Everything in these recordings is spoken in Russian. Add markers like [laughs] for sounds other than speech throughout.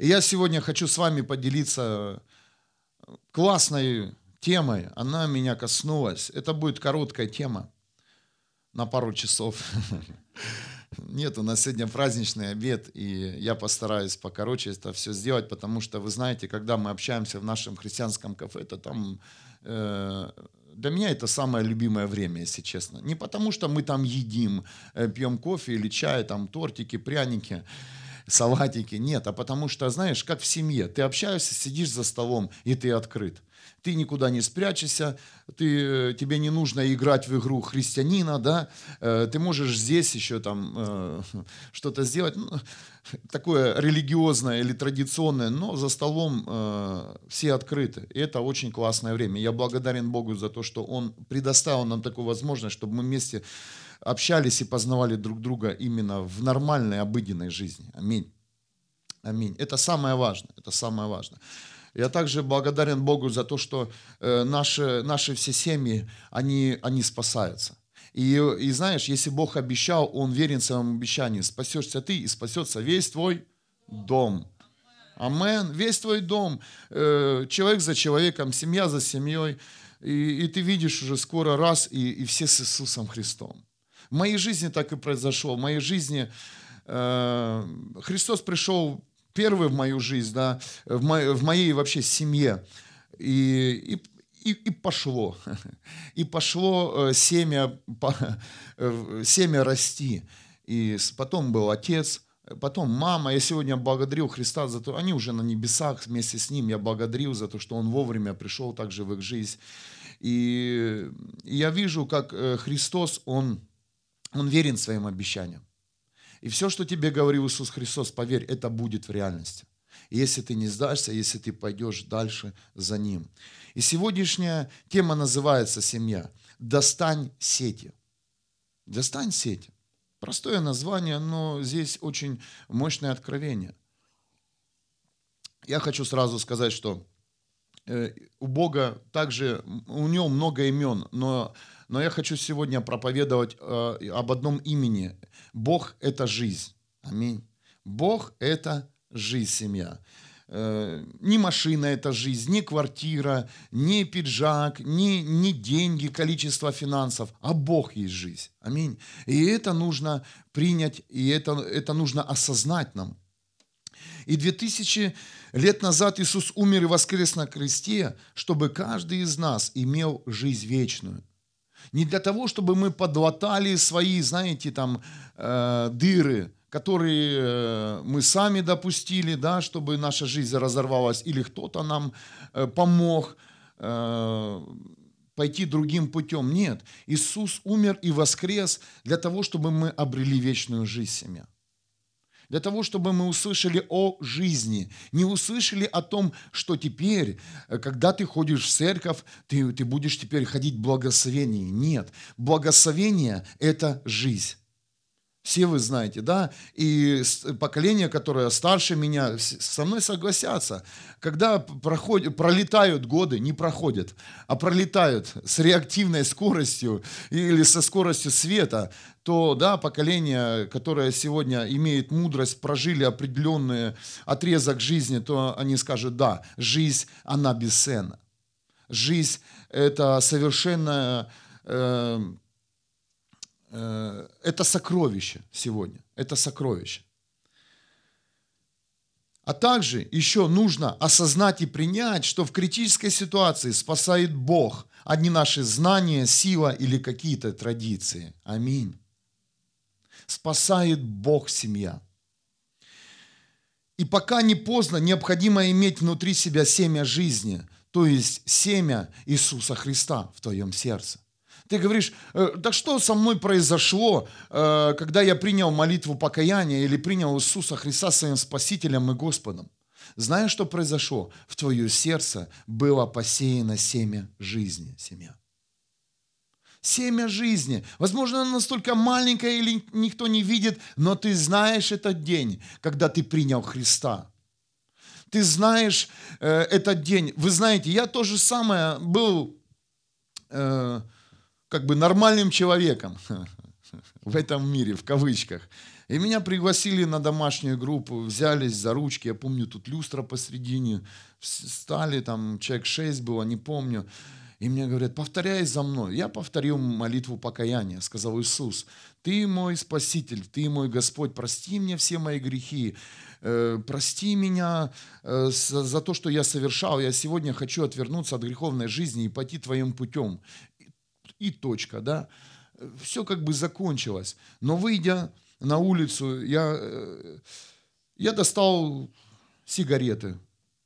И я сегодня хочу с вами поделиться классной темой. Она меня коснулась. Это будет короткая тема на пару часов. [laughs] Нет, у нас сегодня праздничный обед, и я постараюсь покороче это все сделать, потому что, вы знаете, когда мы общаемся в нашем христианском кафе, то там э, для меня это самое любимое время, если честно. Не потому, что мы там едим, э, пьем кофе или чай, там тортики, пряники, салатики. Нет, а потому что, знаешь, как в семье. Ты общаешься, сидишь за столом, и ты открыт ты никуда не спрячешься, ты, тебе не нужно играть в игру христианина, да, э, ты можешь здесь еще там э, [laughs] что-то сделать, ну, [laughs] такое религиозное или традиционное, но за столом э, все открыты. И это очень классное время. Я благодарен Богу за то, что Он предоставил нам такую возможность, чтобы мы вместе общались и познавали друг друга именно в нормальной, обыденной жизни. Аминь. Аминь. Это самое важное. Это самое важное. Я также благодарен Богу за то, что э, наши, наши все семьи, они, они спасаются. И, и знаешь, если Бог обещал, Он верен своему обещанию. Спасешься ты и спасется весь твой дом. Амен. Весь твой дом. Э, человек за человеком, семья за семьей. И, и ты видишь уже скоро раз, и, и все с Иисусом Христом. В моей жизни так и произошло. В моей жизни э, Христос пришел первый в мою жизнь, да, в, моей, в моей вообще семье. И, и, и, и пошло. [laughs] И пошло э, семя, э, семя расти. И потом был отец, потом мама. Я сегодня благодарил Христа за то, они уже на небесах вместе с ним. Я благодарил за то, что он вовремя пришел также в их жизнь. И я вижу, как э, Христос, он, он верен своим обещаниям. И все, что тебе говорил Иисус Христос, поверь, это будет в реальности. Если ты не сдашься, если ты пойдешь дальше за Ним. И сегодняшняя тема называется «Семья». «Достань сети». «Достань сети». Простое название, но здесь очень мощное откровение. Я хочу сразу сказать, что у Бога также, у Него много имен, но но я хочу сегодня проповедовать э, об одном имени. Бог – это жизнь. Аминь. Бог – это жизнь, семья. Э, ни машина – это жизнь, ни квартира, ни пиджак, ни, ни деньги, количество финансов, а Бог есть жизнь. Аминь. И это нужно принять, и это, это нужно осознать нам. И 2000 лет назад Иисус умер и воскрес на кресте, чтобы каждый из нас имел жизнь вечную. Не для того, чтобы мы подлатали свои, знаете, там, э, дыры, которые э, мы сами допустили, да, чтобы наша жизнь разорвалась, или кто-то нам э, помог э, пойти другим путем. Нет, Иисус умер и воскрес для того, чтобы мы обрели вечную жизнь семья для того, чтобы мы услышали о жизни, не услышали о том, что теперь, э, когда ты ходишь в церковь, ты, ты будешь теперь ходить в благословении. Нет, благословение – это жизнь. Все вы знаете, да? И поколение, которое старше меня, со мной согласятся. Когда проходят, пролетают годы, не проходят, а пролетают с реактивной скоростью или со скоростью света, то, да, поколение, которое сегодня имеет мудрость, прожили определенный отрезок жизни, то они скажут, да, жизнь, она бесценна. Жизнь – это совершенно э, это сокровище сегодня. Это сокровище. А также еще нужно осознать и принять, что в критической ситуации спасает Бог, а не наши знания, сила или какие-то традиции. Аминь. Спасает Бог семья. И пока не поздно, необходимо иметь внутри себя семя жизни, то есть семя Иисуса Христа в твоем сердце. Ты говоришь, да что со мной произошло, э, когда я принял молитву покаяния или принял Иисуса Христа своим Спасителем и Господом? Знаешь, что произошло? В твое сердце было посеяно семя жизни, семя. Семя жизни. Возможно, оно настолько маленькое или никто не видит, но ты знаешь этот день, когда ты принял Христа. Ты знаешь э, этот день. Вы знаете, я то же самое был... Э, как бы нормальным человеком [laughs] в этом мире, в кавычках. И меня пригласили на домашнюю группу, взялись за ручки, я помню, тут люстра посредине, стали, там человек шесть было, не помню. И мне говорят, повторяй за мной. Я повторил молитву покаяния, сказал Иисус, Ты мой Спаситель, Ты мой Господь, прости мне все мои грехи, э, прости меня э, за то, что я совершал. Я сегодня хочу отвернуться от греховной жизни и пойти Твоим путем. И точка, да. Все как бы закончилось. Но выйдя на улицу, я, э, я достал сигареты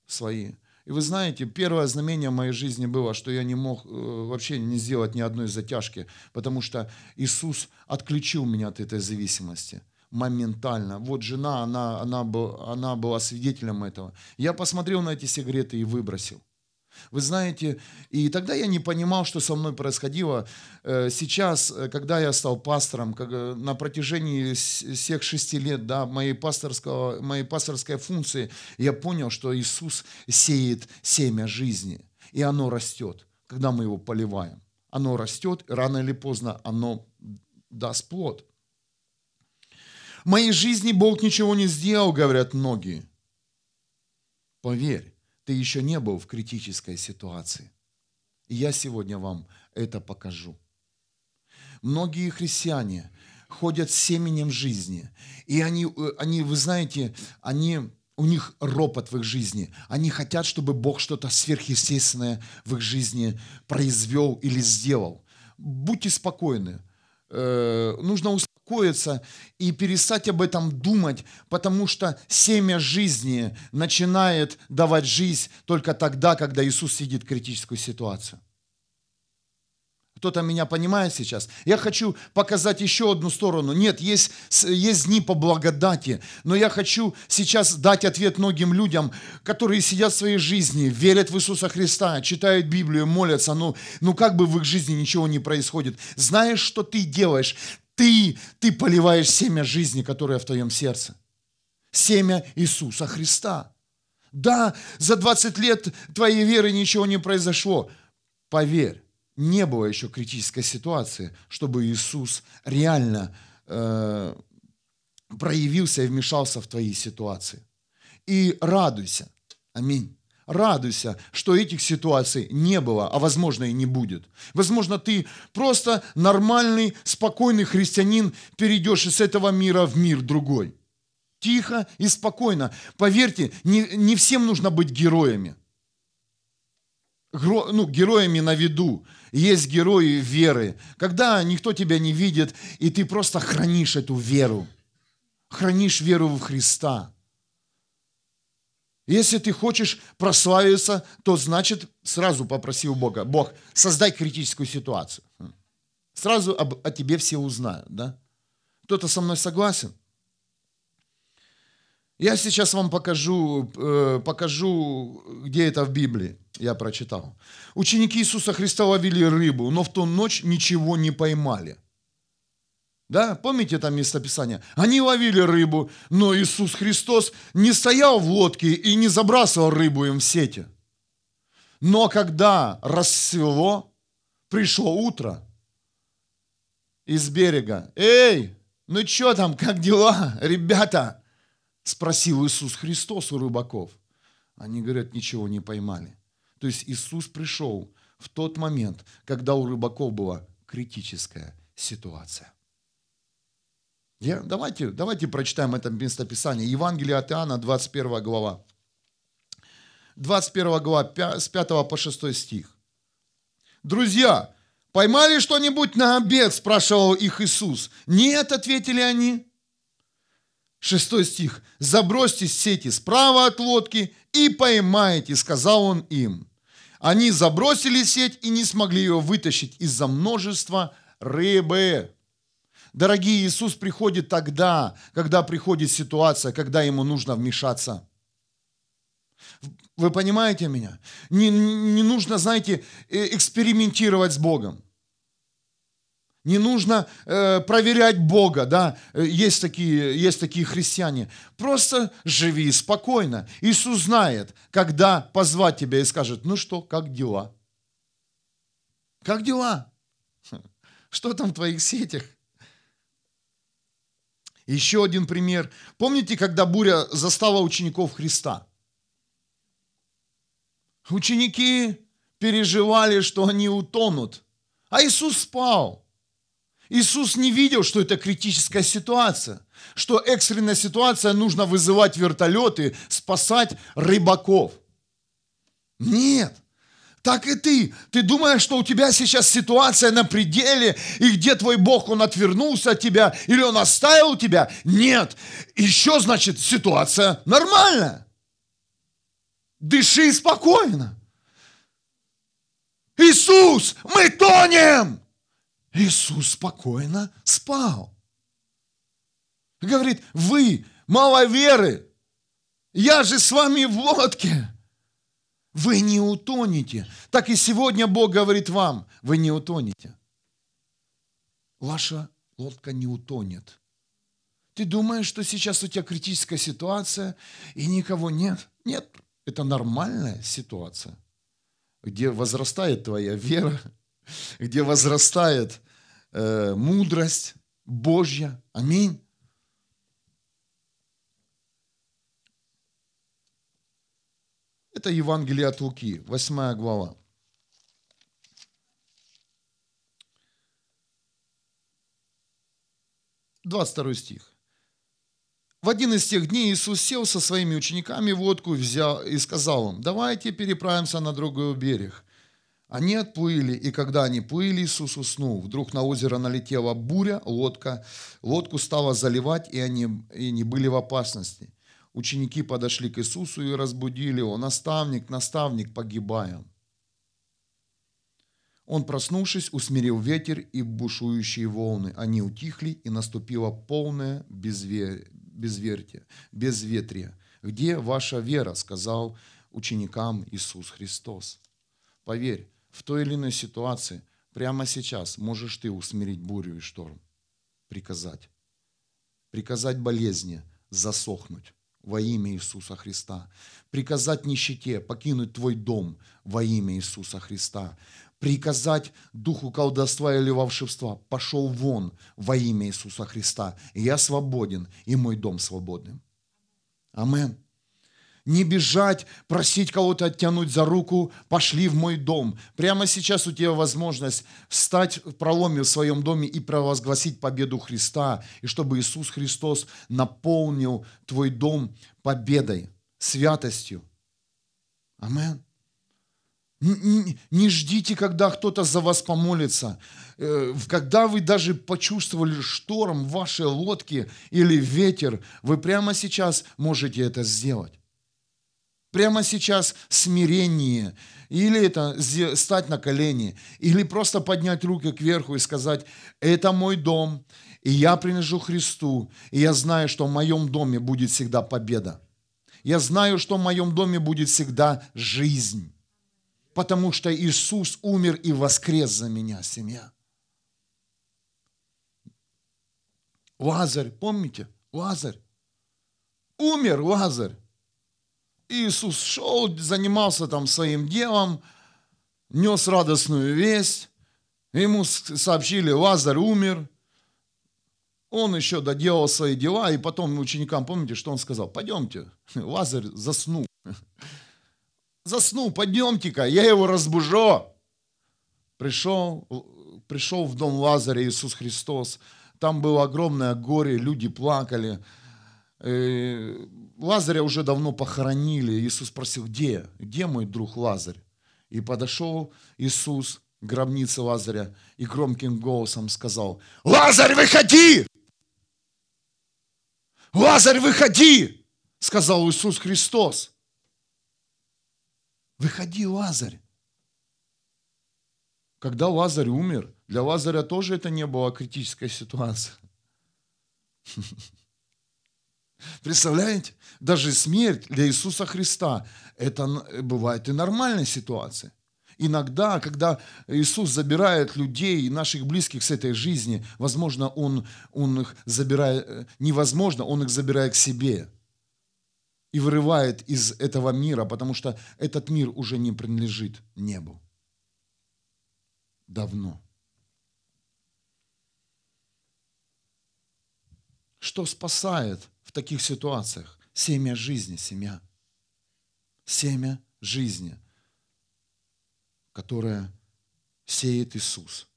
свои – и вы знаете, первое знамение моей жизни было, что я не мог э, вообще не сделать ни одной затяжки, потому что Иисус отключил меня от этой зависимости моментально. Вот жена, она, она, она была свидетелем этого. Я посмотрел на эти сигареты и выбросил. Вы знаете, и тогда я не понимал, что со мной происходило. Э, сейчас, э, когда я стал пастором, э, на протяжении всех шести лет да, моей, пасторского, моей пасторской функции, я понял, что Иисус сеет семя жизни, и оно растет, когда мы его поливаем. Оно растет, и рано или поздно оно даст плод. В моей жизни Бог ничего не сделал, говорят многие. Поверь, ты еще не был в критической ситуации. И я сегодня вам это покажу. Многие христиане ходят с семенем жизни, и они, э, они вы знаете, они, у них ропот в их жизни. Они хотят, чтобы Бог что-то сверхъестественное в их жизни произвел или сделал. Будьте спокойны. Э, нужно успокоиться и перестать об этом думать, потому что семя жизни начинает давать жизнь только тогда, когда Иисус сидит в критическую ситуацию. Кто-то меня понимает сейчас? Я хочу показать еще одну сторону. Нет, есть, есть дни по благодати, но я хочу сейчас дать ответ многим людям, которые сидят в своей жизни, верят в Иисуса Христа, читают Библию, молятся, но, ну как бы в их жизни ничего не происходит. Знаешь, что ты делаешь? Ты, ты поливаешь семя жизни, которое в твоем сердце. Семя Иисуса Христа. Да, за 20 лет твоей веры ничего не произошло. Поверь, не было еще критической ситуации, чтобы Иисус реально э, проявился и вмешался в твои ситуации. И радуйся. Аминь. Радуйся, что этих ситуаций не было, а возможно и не будет. Возможно, ты просто нормальный, спокойный христианин перейдешь из этого мира в мир другой. Тихо и спокойно. Поверьте, не, не всем нужно быть героями. Гро, ну, героями на виду. Есть герои веры. Когда никто тебя не видит, и ты просто хранишь эту веру. Хранишь веру в Христа. Если ты хочешь прославиться, то значит сразу попроси у Бога, Бог, создай критическую ситуацию. Сразу об, о тебе все узнают, да? Кто-то со мной согласен? Я сейчас вам покажу, э, покажу, где это в Библии. Я прочитал. Ученики Иисуса Христа ловили рыбу, но в ту ночь ничего не поймали. Да, помните там местописание? Они ловили рыбу, но Иисус Христос не стоял в лодке и не забрасывал рыбу им в сети. Но когда рассвело, пришло утро из берега. Эй, ну что там, как дела, ребята? Спросил Иисус Христос у рыбаков. Они говорят, ничего не поймали. То есть Иисус пришел в тот момент, когда у рыбаков была критическая ситуация. Я, давайте, давайте прочитаем это местописание. Евангелие от Иоанна, 21 глава. 21 глава, с 5 по 6 стих. Друзья, поймали что-нибудь на обед? Спрашивал их Иисус. Нет, ответили они. Шестой стих. Забросьте сети справа от лодки и поймаете, сказал он им. Они забросили сеть и не смогли ее вытащить из-за множества рыбы. Дорогие, Иисус приходит тогда, когда приходит ситуация, когда ему нужно вмешаться. Вы понимаете меня? Не, не нужно, знаете, э, экспериментировать с Богом. Не нужно э, проверять Бога, да, есть такие, есть такие христиане. Просто живи спокойно. Иисус знает, когда позвать тебя и скажет, ну что, как дела? Как дела? Что там в твоих сетях? Еще один пример. Помните, когда буря застала учеников Христа? Ученики переживали, что они утонут, а Иисус спал. Иисус не видел, что это критическая ситуация, что экстренная ситуация, нужно вызывать вертолеты, спасать рыбаков. Нет. Так и ты. Ты думаешь, что у тебя сейчас ситуация на пределе, и где твой Бог, Он отвернулся от тебя, или Он оставил тебя? Нет. Еще, значит, ситуация нормальная. Дыши спокойно. Иисус, мы тонем! Иисус спокойно спал. Говорит, вы мало веры, я же с вами в лодке. Вы не утонете. Так и сегодня Бог говорит вам, вы не утонете. Ваша лодка не утонет. Ты думаешь, что сейчас у тебя критическая ситуация и никого нет? Нет, это нормальная ситуация, где возрастает твоя вера, где возрастает э, мудрость Божья. Аминь. Это Евангелие от Луки, 8 глава. Двадцать второй стих. В один из тех дней Иисус сел со своими учениками в лодку взял и сказал им, давайте переправимся на другой берег. Они отплыли, и когда они плыли, Иисус уснул. Вдруг на озеро налетела буря, лодка, лодку стала заливать, и они, и они были в опасности. Ученики подошли к Иисусу и разбудили его. «Наставник, наставник, погибаем!» Он, проснувшись, усмирил ветер и бушующие волны. Они утихли, и наступило полное безверие безверие, безветрие. Где ваша вера, сказал ученикам Иисус Христос. Поверь, в той или иной ситуации прямо сейчас можешь ты усмирить бурю и шторм, приказать. Приказать болезни засохнуть во имя Иисуса Христа. Приказать нищете покинуть твой дом во имя Иисуса Христа приказать духу колдовства или волшебства, пошел вон во имя Иисуса Христа. И я свободен, и мой дом свободен. Амен. Не бежать, просить кого-то оттянуть за руку, пошли в мой дом. Прямо сейчас у тебя возможность встать в проломе в своем доме и провозгласить победу Христа, и чтобы Иисус Христос наполнил твой дом победой, святостью. Амен. Не ждите, когда кто-то за вас помолится. Э, когда вы даже почувствовали шторм в вашей лодке или ветер, вы прямо сейчас можете это сделать. Прямо сейчас смирение, или это стать на колени, или просто поднять руки кверху и сказать, это мой дом, и я принадлежу Христу, и я знаю, что в моем доме будет всегда победа. Я знаю, что в моем доме будет всегда жизнь потому что Иисус умер и воскрес за меня, семья. Лазарь, помните? Лазарь. Умер Лазарь. Иисус шел, занимался там своим делом, нес радостную весть. Ему сообщили, Лазарь умер. Он еще доделал свои дела, и потом ученикам, помните, что он сказал? Пойдемте, [laughs] Лазарь заснул [laughs] заснул, подъемте-ка, я его разбужу. Пришел, пришел в дом Лазаря Иисус Христос. Там было огромное горе, люди плакали. И Лазаря уже давно похоронили. Иисус спросил, где? Где мой друг Лазарь? И подошел Иисус к гробнице Лазаря и громким голосом сказал, Лазарь, выходи! Лазарь, выходи! Сказал Иисус Христос. Выходи, Лазарь. Когда Лазарь умер, для Лазаря тоже это не была критическая ситуация. [laughs] Представляете? Даже смерть для Иисуса Христа, это бывает и нормальная ситуация. Иногда, когда Иисус забирает людей, наших близких с этой жизни, возможно, Он, он их забирает, э, невозможно, Он их забирает к себе и вырывает из этого мира, потому что этот мир уже не принадлежит небу. Давно. что спасает таких ситуациях? Семя жизни, семья. Семя жизни, которое сеет Иисус.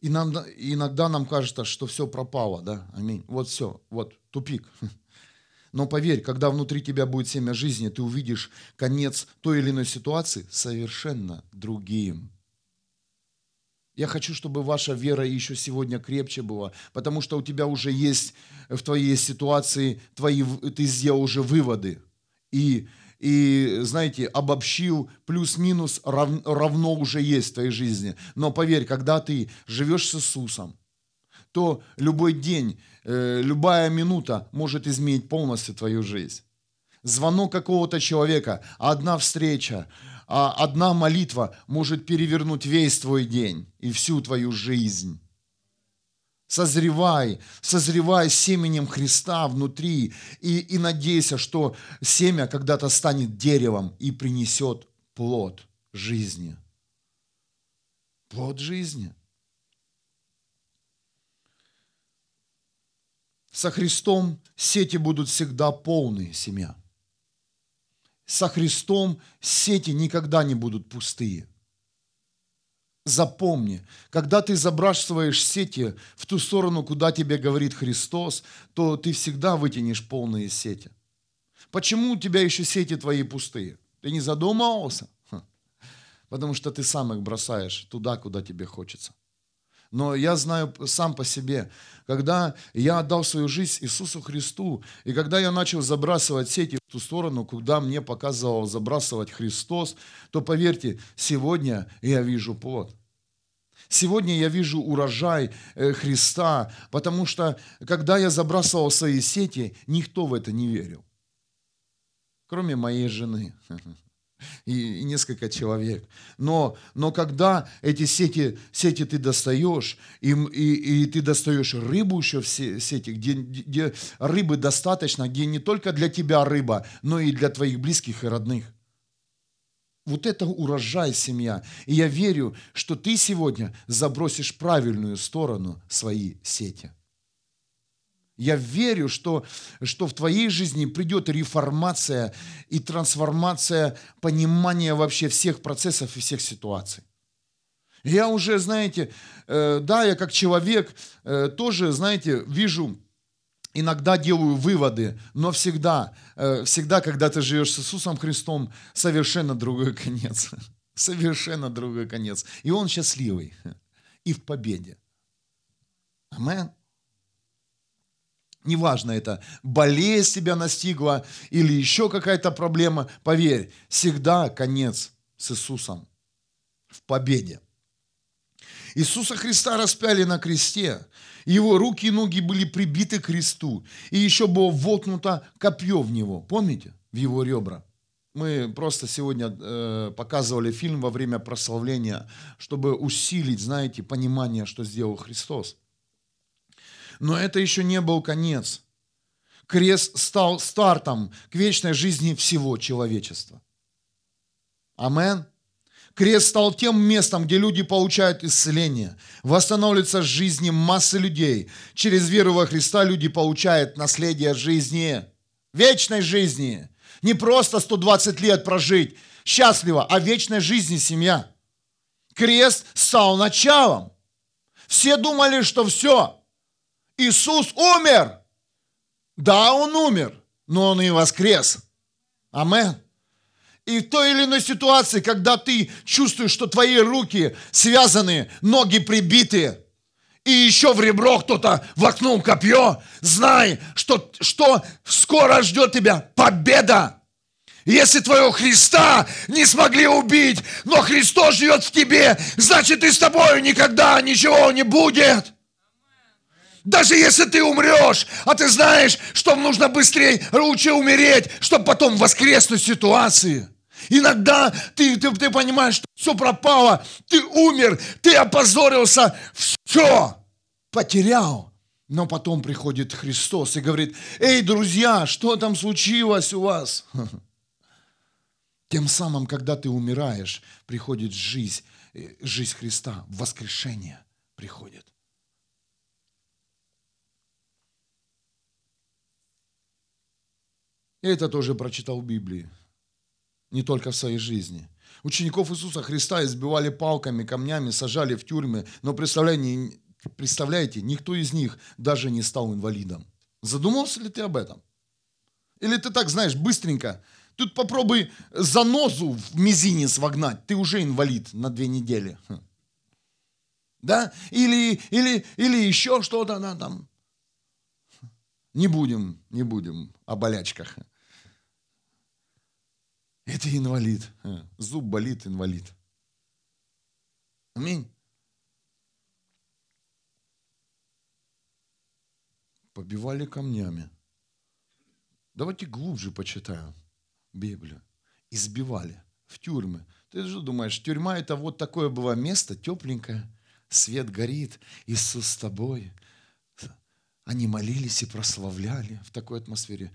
И нам, иногда нам кажется, что все пропало, да, аминь. Вот все, вот тупик. [laughs] Но поверь, когда внутри тебя будет семя жизни, ты увидишь конец той или иной ситуации совершенно другим. Я хочу, чтобы ваша вера еще сегодня крепче была, потому что у тебя уже есть в твоей ситуации, твои, ты сделал уже выводы. И, и знаете, обобщил, плюс-минус рав, равно уже есть в твоей жизни. Но поверь, когда ты живешь с Иисусом, то любой день, э, любая минута может изменить полностью твою жизнь. Звонок какого-то человека, одна встреча, одна молитва может перевернуть весь твой день и всю твою жизнь. Созревай, созревай семенем Христа внутри и, и надейся, что семя когда-то станет деревом и принесет плод жизни. Плод жизни – Со Христом сети будут всегда полные, семья. Со Христом сети никогда не будут пустые. Запомни, когда ты забрасываешь сети в ту сторону, куда тебе говорит Христос, то ты всегда вытянешь полные сети. Почему у тебя еще сети твои пустые? Ты не задумывался? Потому что ты сам их бросаешь туда, куда тебе хочется. Но я знаю сам по себе, когда я отдал свою жизнь Иисусу Христу, и когда я начал забрасывать сети в ту сторону, куда мне показывал забрасывать Христос, то поверьте, сегодня я вижу плод. Сегодня я вижу урожай э, Христа, потому что когда я забрасывал свои сети, никто в это не верил, кроме моей жены. [laughs] и, и несколько человек. Но, но когда эти сети, сети ты достаешь, и, и, и ты достаешь рыбу еще в сети, где, где рыбы достаточно, где не только для тебя рыба, но и для твоих близких и родных. Вот это урожай семья. И я верю, что ты сегодня забросишь правильную сторону свои сети. Я верю, что, что в твоей жизни придет реформация и трансформация понимания вообще всех процессов и всех ситуаций. Я уже, знаете, э, да, я как человек э, тоже, знаете, вижу, иногда делаю выводы, но всегда, э, всегда, когда ты живешь с Иисусом Христом, совершенно другой конец. [laughs] Совершенно другой конец. И он счастливый и в победе. Аминь. Неважно, это болезнь тебя настигла или еще какая-то проблема. Поверь, всегда конец с Иисусом в победе. Иисуса Христа распяли на кресте. Его руки и ноги были прибиты к кресту. И еще было воткнуто копье в него. Помните? В его ребра. Мы просто сегодня э, показывали фильм во время прославления, чтобы усилить, знаете, понимание, что сделал Христос. Но это еще не был конец. Крест стал стартом к вечной жизни всего человечества. Амен. Крест стал тем местом, где люди получают исцеление. Восстанавливается жизни массы людей. Через веру во Христа люди получают наследие жизни, вечной жизни. Не просто 120 лет прожить счастливо, а вечной жизни семья. Крест стал началом. Все думали, что все, Иисус умер. Да, Он умер, но Он и воскрес. Амен. И в той или иной ситуации, когда ты чувствуешь, что твои руки связаны, ноги прибиты, и еще в ребро кто-то воткнул копье, знай, что, что скоро ждет тебя победа. Если твоего Христа не смогли убить, но Христос живет в тебе, значит и с тобой никогда ничего не будет. Даже если ты умрешь, а ты знаешь, что нужно быстрее, лучше умереть, чтобы потом воскреснуть ситуации. Иногда ты, ты, ты понимаешь, что все пропало, ты умер, ты опозорился, все, потерял. Но потом приходит Христос и говорит, эй, друзья, что там случилось у вас? Тем самым, когда ты умираешь, приходит жизнь, э, жизнь Христа, воскрешение приходит. Я это тоже прочитал в Библии, не только в своей жизни. Учеников Иисуса Христа избивали палками, камнями, сажали в тюрьмы, но представляете, представляете, никто из них даже не стал инвалидом. Задумался ли ты об этом? Или ты так, знаешь, быстренько, тут попробуй занозу в мизинец вогнать, ты уже инвалид на две недели. Хм. Да? Или, или, или еще что-то да, там. Не будем, не будем о болячках. Это инвалид. Зуб болит, инвалид. Аминь. Побивали камнями. Давайте глубже почитаем Библию. Избивали в тюрьмы. Ты же думаешь, тюрьма это вот такое было место, тепленькое, свет горит, Иисус с тобой. Они молились и прославляли в такой атмосфере.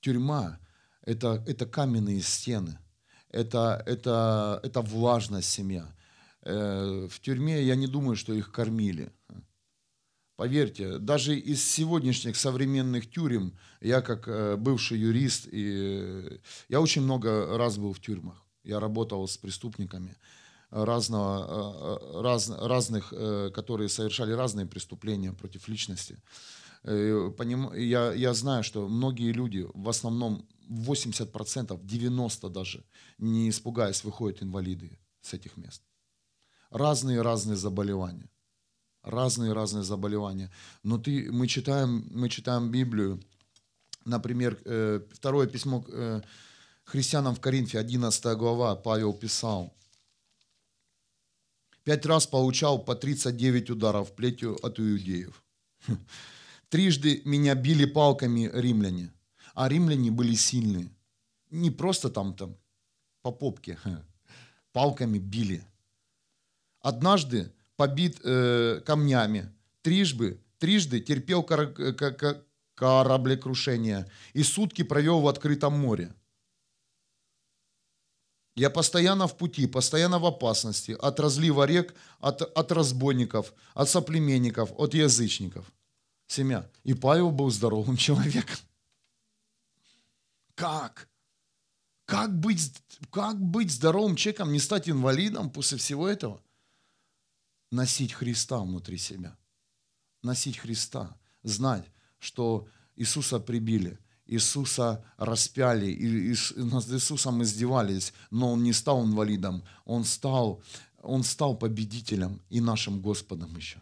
Тюрьма это, это каменные стены, это, это, это влажная семья. Э, в тюрьме я не думаю, что их кормили. Поверьте, даже из сегодняшних современных тюрем, я как э, бывший юрист, и я очень много раз был в тюрьмах. Я работал с преступниками разного, э, раз, разных, которые совершали разные преступления против личности. Я, я знаю, что многие люди, в основном 80%, 90% даже, не испугаясь, выходят инвалиды с этих мест. Разные-разные заболевания. Разные-разные заболевания. Но ты, мы, читаем, мы читаем Библию, например, э, второе письмо э, христианам в Коринфе, 11 глава, Павел писал, «Пять раз получал по 39 ударов плетью от иудеев. Трижды меня били палками римляне а римляне были сильные. Не просто там, там по попке, палками били. Однажды побит э, камнями, трижды, трижды терпел кор, кораблекрушение и сутки провел в открытом море. Я постоянно в пути, постоянно в опасности от разлива рек, от, от разбойников, от соплеменников, от язычников. Семья. И Павел был здоровым [laughs] человеком. Как? Как быть, как быть здоровым человеком, не стать инвалидом после всего этого? Носить Христа внутри себя. Носить Христа. Знать, что Иисуса прибили, Иисуса распяли, и над Иисусом издевались, но Он не стал инвалидом, Он стал, он стал победителем и нашим Господом еще.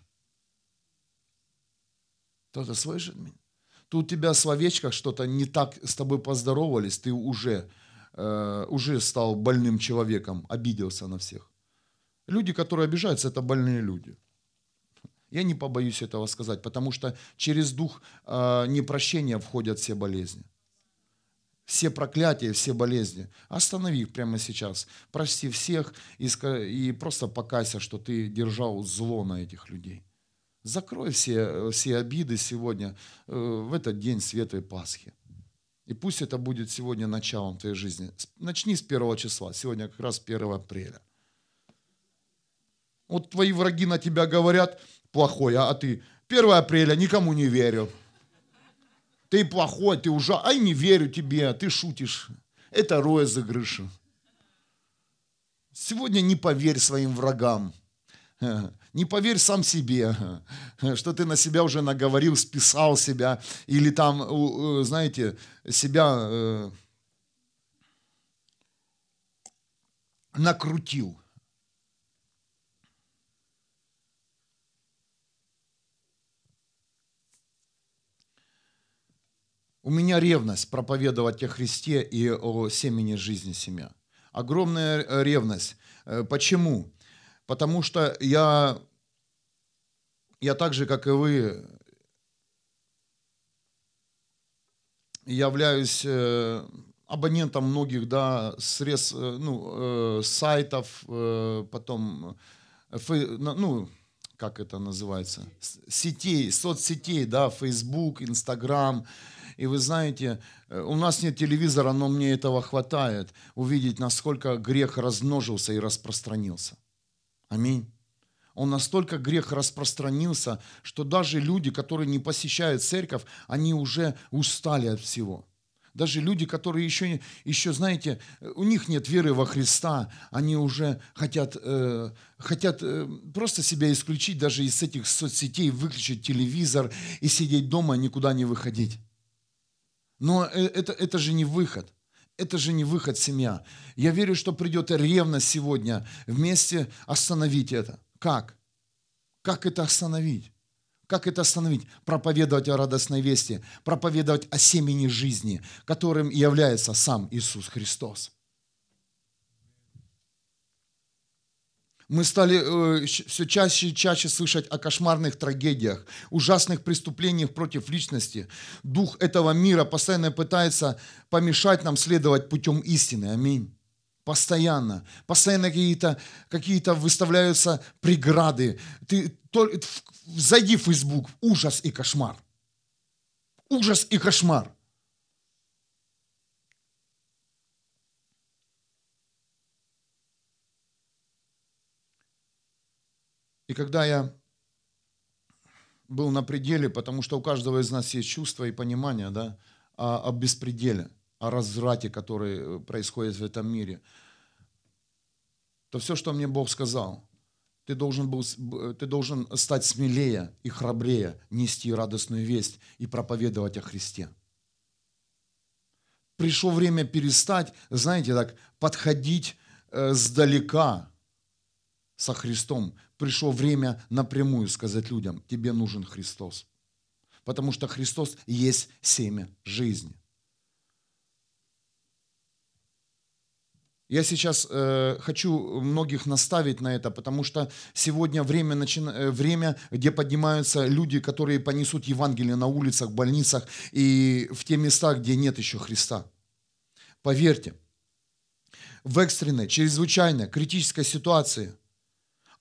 Кто-то слышит меня? Тут у тебя с овечках что-то не так с тобой поздоровались, ты уже, э, уже стал больным человеком, обиделся на всех. Люди, которые обижаются, это больные люди. Я не побоюсь этого сказать, потому что через дух э, непрощения входят все болезни. Все проклятия, все болезни. Останови их прямо сейчас. Прости всех и, и просто покайся, что ты держал зло на этих людей. Закрой все, все обиды сегодня, э, в этот день Светой Пасхи. И пусть это будет сегодня началом твоей жизни. Начни с первого числа, сегодня как раз 1 апреля. Вот твои враги на тебя говорят плохое, а ты 1 апреля никому не верю. Ты плохой, ты ужасный, ай не верю тебе, ты шутишь. Это розыгрыш. Сегодня не поверь своим врагам. [laughs] Не поверь сам себе, [laughs] что ты на себя уже наговорил, списал себя, или там, знаете, себя э, накрутил. У меня ревность проповедовать о Христе и о семени жизни семья. Огромная ревность. Э, почему? Потому что я, я так же, как и вы, являюсь э, абонентом многих да, средств, э, ну, э, сайтов, потом, ну, как это называется, сетей, соцсетей, да, Facebook, Instagram. И вы знаете, у нас нет телевизора, но мне этого хватает, увидеть, насколько грех размножился и распространился. Аминь. Он настолько грех распространился, что даже люди, которые не посещают церковь, они уже устали от всего. Даже люди, которые еще, еще знаете, у них нет веры во Христа, они уже хотят, э, хотят э, просто себя исключить даже из этих соцсетей, выключить телевизор и сидеть дома, никуда не выходить. Но э, это, это же не выход. Это же не выход семья. Я верю, что придет ревность сегодня вместе остановить это. Как? Как это остановить? Как это остановить? Проповедовать о радостной вести, проповедовать о семени жизни, которым является сам Иисус Христос. Мы стали э, все чаще и чаще слышать о кошмарных трагедиях, ужасных преступлениях против личности. Дух этого мира постоянно пытается помешать нам следовать путем истины. Аминь. Постоянно. Постоянно какие-то какие выставляются преграды. Ты, то, зайди в Facebook. Ужас и кошмар. Ужас и кошмар. И когда я был на пределе, потому что у каждого из нас есть чувство и понимание да, о, о беспределе, о разврате, который происходит в этом мире, то все, что мне Бог сказал, ты должен, был, ты должен стать смелее и храбрее, нести радостную весть и проповедовать о Христе. Пришло время перестать, знаете, так, подходить э, сдалека со Христом, пришло время напрямую сказать людям, тебе нужен Христос. Потому что Христос есть семя жизни. Я сейчас э, хочу многих наставить на это, потому что сегодня время, начи... Э, время, где поднимаются люди, которые понесут Евангелие на улицах, больницах и в те места, где нет еще Христа. Поверьте, в экстренной, чрезвычайной, критической ситуации –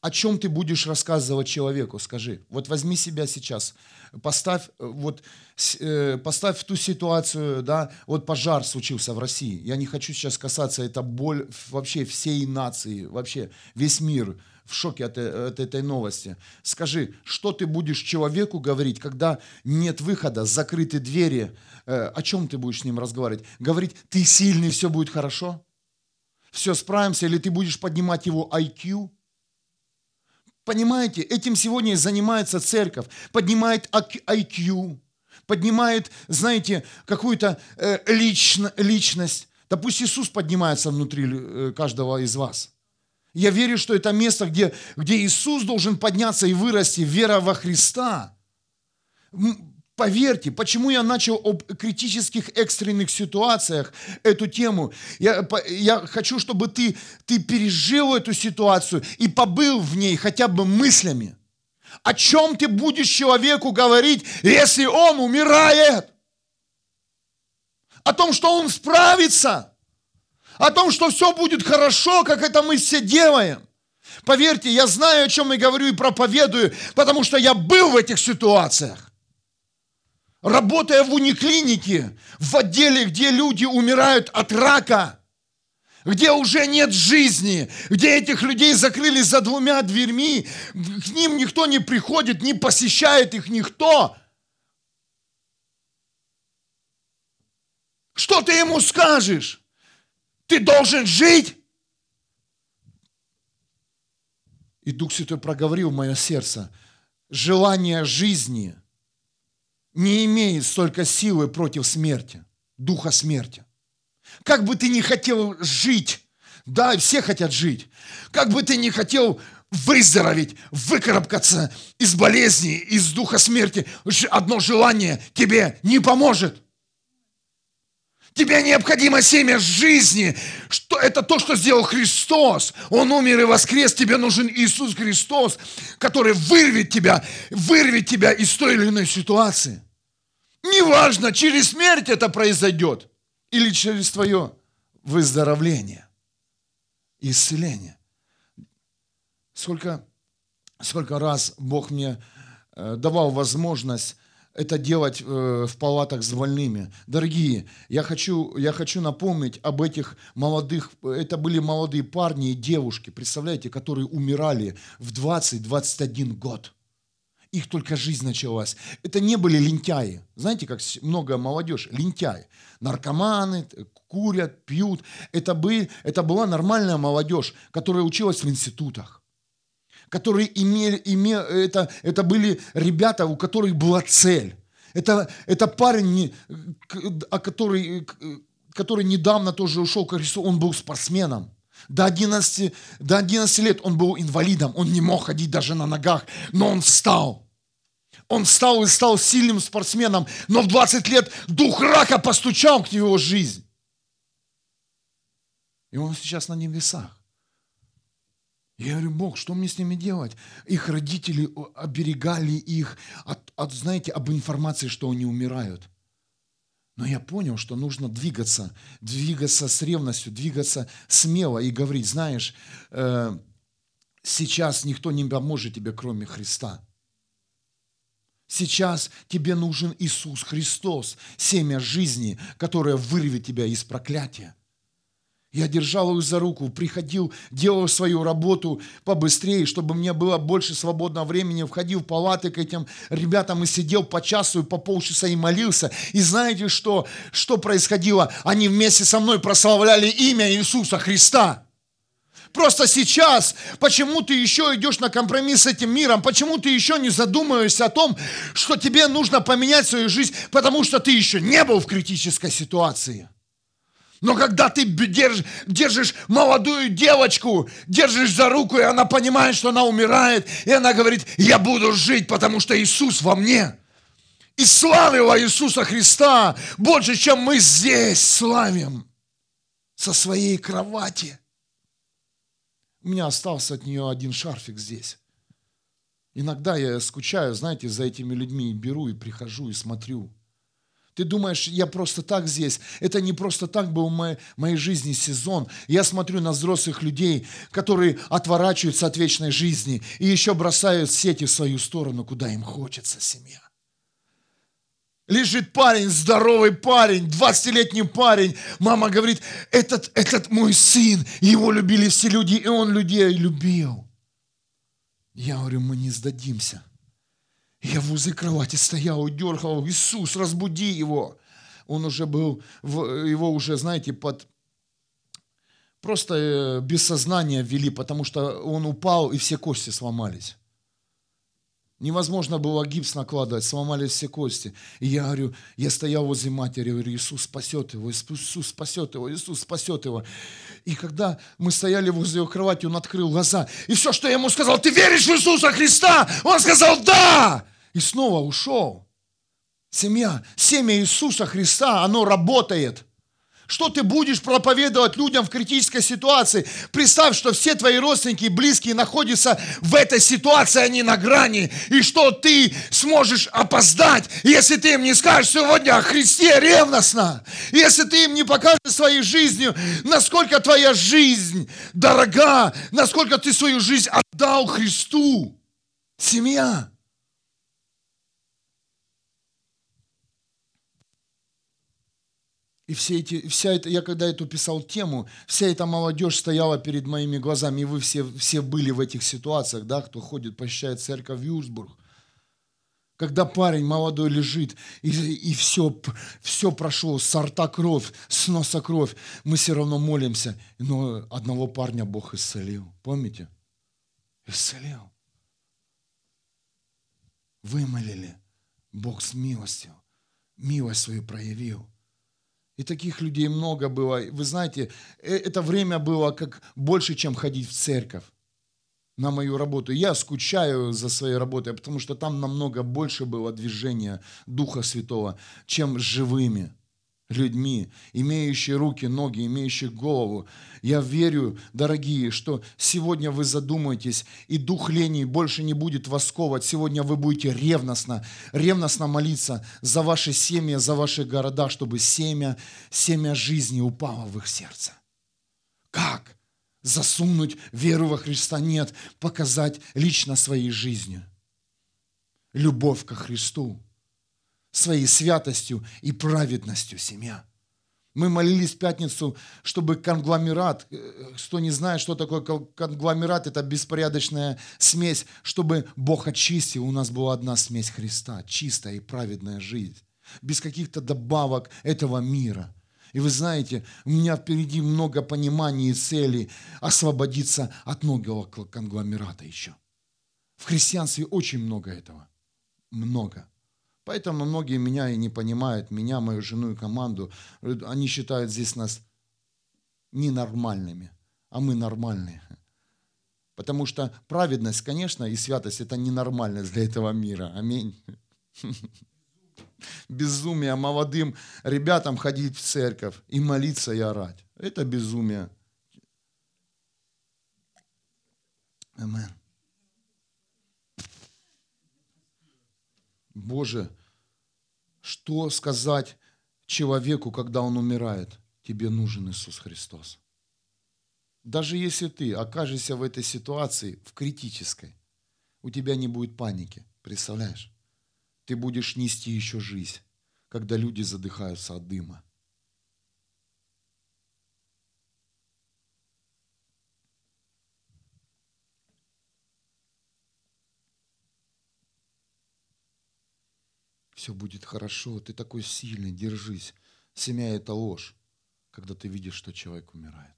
о чем ты будешь рассказывать человеку, скажи. Вот возьми себя сейчас, поставь, э, вот, э, поставь в ту ситуацию, да, вот пожар случился в России. Я не хочу сейчас касаться, это боль вообще всей нации, вообще весь мир в шоке от, э, от этой новости. Скажи, что ты будешь человеку говорить, когда нет выхода, закрыты двери, о чем ты будешь с ним разговаривать? Говорить, ты сильный, все будет хорошо? Все, справимся, или ты будешь поднимать его IQ? Понимаете, этим сегодня занимается церковь, поднимает IQ, поднимает, знаете, какую-то э, лично, личность. Да пусть Иисус поднимается внутри э, каждого из вас. Я верю, что это место, где, где Иисус должен подняться и вырасти, вера во Христа. Поверьте, почему я начал об критических экстренных ситуациях эту тему. Я, я хочу, чтобы ты, ты пережил эту ситуацию и побыл в ней хотя бы мыслями. О чем ты будешь человеку говорить, если он умирает? О том, что он справится. О том, что все будет хорошо, как это мы все делаем. Поверьте, я знаю, о чем я говорю и проповедую, потому что я был в этих ситуациях работая в униклинике, в отделе, где люди умирают от рака, где уже нет жизни, где этих людей закрыли за двумя дверьми, к ним никто не приходит, не посещает их никто. Что ты ему скажешь? Ты должен жить. И Дух Святой проговорил в мое сердце желание жизни – не имеет столько силы против смерти, духа смерти. Как бы ты ни хотел жить, да, все хотят жить, как бы ты ни хотел выздороветь, выкарабкаться из болезни, из духа смерти, одно желание тебе не поможет. Тебе необходимо семя жизни. Что, это то, что сделал Христос. Он умер и воскрес. Тебе нужен Иисус Христос, который вырвет тебя, вырвет тебя из той или иной ситуации. Неважно, через смерть это произойдет или через твое выздоровление, исцеление. Сколько, сколько раз Бог мне э, давал возможность это делать э, в палатах с больными. Дорогие, я хочу, я хочу напомнить об этих молодых, это были молодые парни и девушки, представляете, которые умирали в 20-21 год. Их только жизнь началась. Это не были лентяи. Знаете, как много молодежь, лентяи. Наркоманы, курят, пьют. Это, были, это была нормальная молодежь, которая училась в институтах которые имели, имели это, это были ребята, у которых была цель. Это, это парень, о который, который недавно тоже ушел к Христу, он был спортсменом. До 11, до 11 лет он был инвалидом, он не мог ходить даже на ногах, но он встал. Он встал и стал сильным спортсменом, но в 20 лет дух рака постучал к его жизнь. И он сейчас на небесах. Я говорю, Бог, что мне с ними делать? Их родители оберегали их от, от знаете, об информации, что они умирают. Но я понял, что нужно двигаться, двигаться с ревностью, двигаться смело и говорить, знаешь, э, сейчас никто не поможет тебе, кроме Христа. Сейчас тебе нужен Иисус Христос, семя жизни, которое вырвет тебя из проклятия. Я держал их за руку, приходил, делал свою работу побыстрее, чтобы мне было больше свободного времени, входил в палаты к этим ребятам и сидел по часу и по полчаса и молился. И знаете, что, что происходило? Они вместе со мной прославляли имя Иисуса Христа. Просто сейчас, почему ты еще идешь на компромисс с этим миром, почему ты еще не задумываешься о том, что тебе нужно поменять свою жизнь, потому что ты еще не был в критической ситуации. Но когда ты держишь, держишь молодую девочку, держишь за руку, и она понимает, что она умирает, и она говорит, я буду жить, потому что Иисус во мне. И славила Иисуса Христа больше, чем мы здесь славим со своей кровати. У меня остался от нее один шарфик здесь. Иногда я скучаю, знаете, за этими людьми, и беру и прихожу и смотрю – ты думаешь, я просто так здесь? Это не просто так был в моей, жизни сезон. Я смотрю на взрослых людей, которые отворачиваются от вечной жизни и еще бросают сети в свою сторону, куда им хочется семья. Лежит парень, здоровый парень, 20-летний парень. Мама говорит, этот, этот мой сын, его любили все люди, и он людей любил. Я говорю, мы не сдадимся. Я возле кровати стоял и дергал, Иисус, разбуди его. Он уже был, его уже, знаете, под просто э, без сознания ввели, потому что он упал и все кости сломались. Невозможно было гипс накладывать, сломались все кости. И я говорю, я стоял возле матери, говорю, Иисус спасет его, Иисус спасет его, Иисус спасет его. И когда мы стояли возле его кровати, он открыл глаза. И все, что я ему сказал, ты веришь в Иисуса Христа? Он сказал, да! и снова ушел. Семья, семя Иисуса Христа, оно работает. Что ты будешь проповедовать людям в критической ситуации? Представь, что все твои родственники и близкие находятся в этой ситуации, они на грани. И что ты сможешь опоздать, если ты им не скажешь сегодня о Христе ревностно. Если ты им не покажешь своей жизнью, насколько твоя жизнь дорога, насколько ты свою жизнь отдал Христу. Семья. И все эти, вся эта, я когда эту писал тему, вся эта молодежь стояла перед моими глазами, и вы все, все были в этих ситуациях, да, кто ходит, посещает церковь Юрсбург. Когда парень молодой лежит, и, и все, все прошло, с рта кровь, с кровь, мы все равно молимся. Но одного парня Бог исцелил. Помните? Исцелил. Вымолили. Бог с милостью. Милость свою проявил. И таких людей много было. Вы знаете, э, это время было как больше, чем ходить в церковь на мою работу. Я скучаю за своей работой, потому что там намного больше было движения Духа Святого, чем живыми людьми, имеющие руки, ноги, имеющие голову. Я верю, дорогие, что сегодня вы задумаетесь, и дух лени больше не будет восковывать. Сегодня вы будете ревностно, ревностно молиться за ваши семьи, за ваши города, чтобы семя, семя жизни упало в их сердце. Как? Засунуть веру во Христа? Нет, показать лично своей жизнью. Любовь ко Христу – своей святостью и праведностью семья. Мы молились в пятницу, чтобы конгломерат, э, кто не знает, что такое конгломерат, это беспорядочная смесь, чтобы Бог очистил, у нас была одна смесь Христа, чистая и праведная жизнь, без каких-то добавок этого мира. И вы знаете, у меня впереди много пониманий и целей освободиться от многого конгломерата еще. В христианстве очень много этого. Много. Поэтому многие меня и не понимают, меня, мою жену и команду. Они считают здесь нас ненормальными, а мы нормальные. Потому что праведность, конечно, и святость – это ненормальность для этого мира. Аминь. Безумие молодым ребятам ходить в церковь и молиться и орать. Это безумие. Аминь. Боже, что сказать человеку, когда он умирает? Тебе нужен Иисус Христос. Даже если ты окажешься в этой ситуации, в критической, у тебя не будет паники. Представляешь? Ты будешь нести еще жизнь, когда люди задыхаются от дыма. Все будет хорошо, ты такой сильный, держись. Семья – это ложь, когда ты видишь, что человек умирает.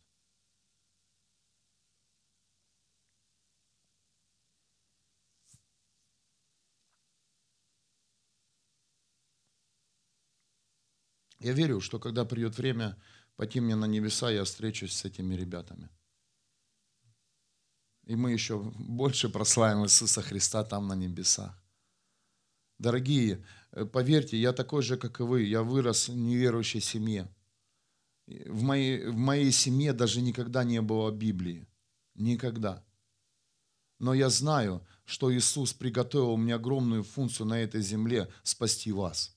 Я верю, что когда придет время пойти мне на небеса, я встречусь с этими ребятами. И мы еще больше прославим Иисуса Христа там на небесах. Дорогие, э, поверьте, я такой же, как и вы. Я вырос в неверующей семье. В моей, в моей семье даже никогда не было Библии. Никогда. Но я знаю, что Иисус приготовил мне огромную функцию на этой земле спасти вас.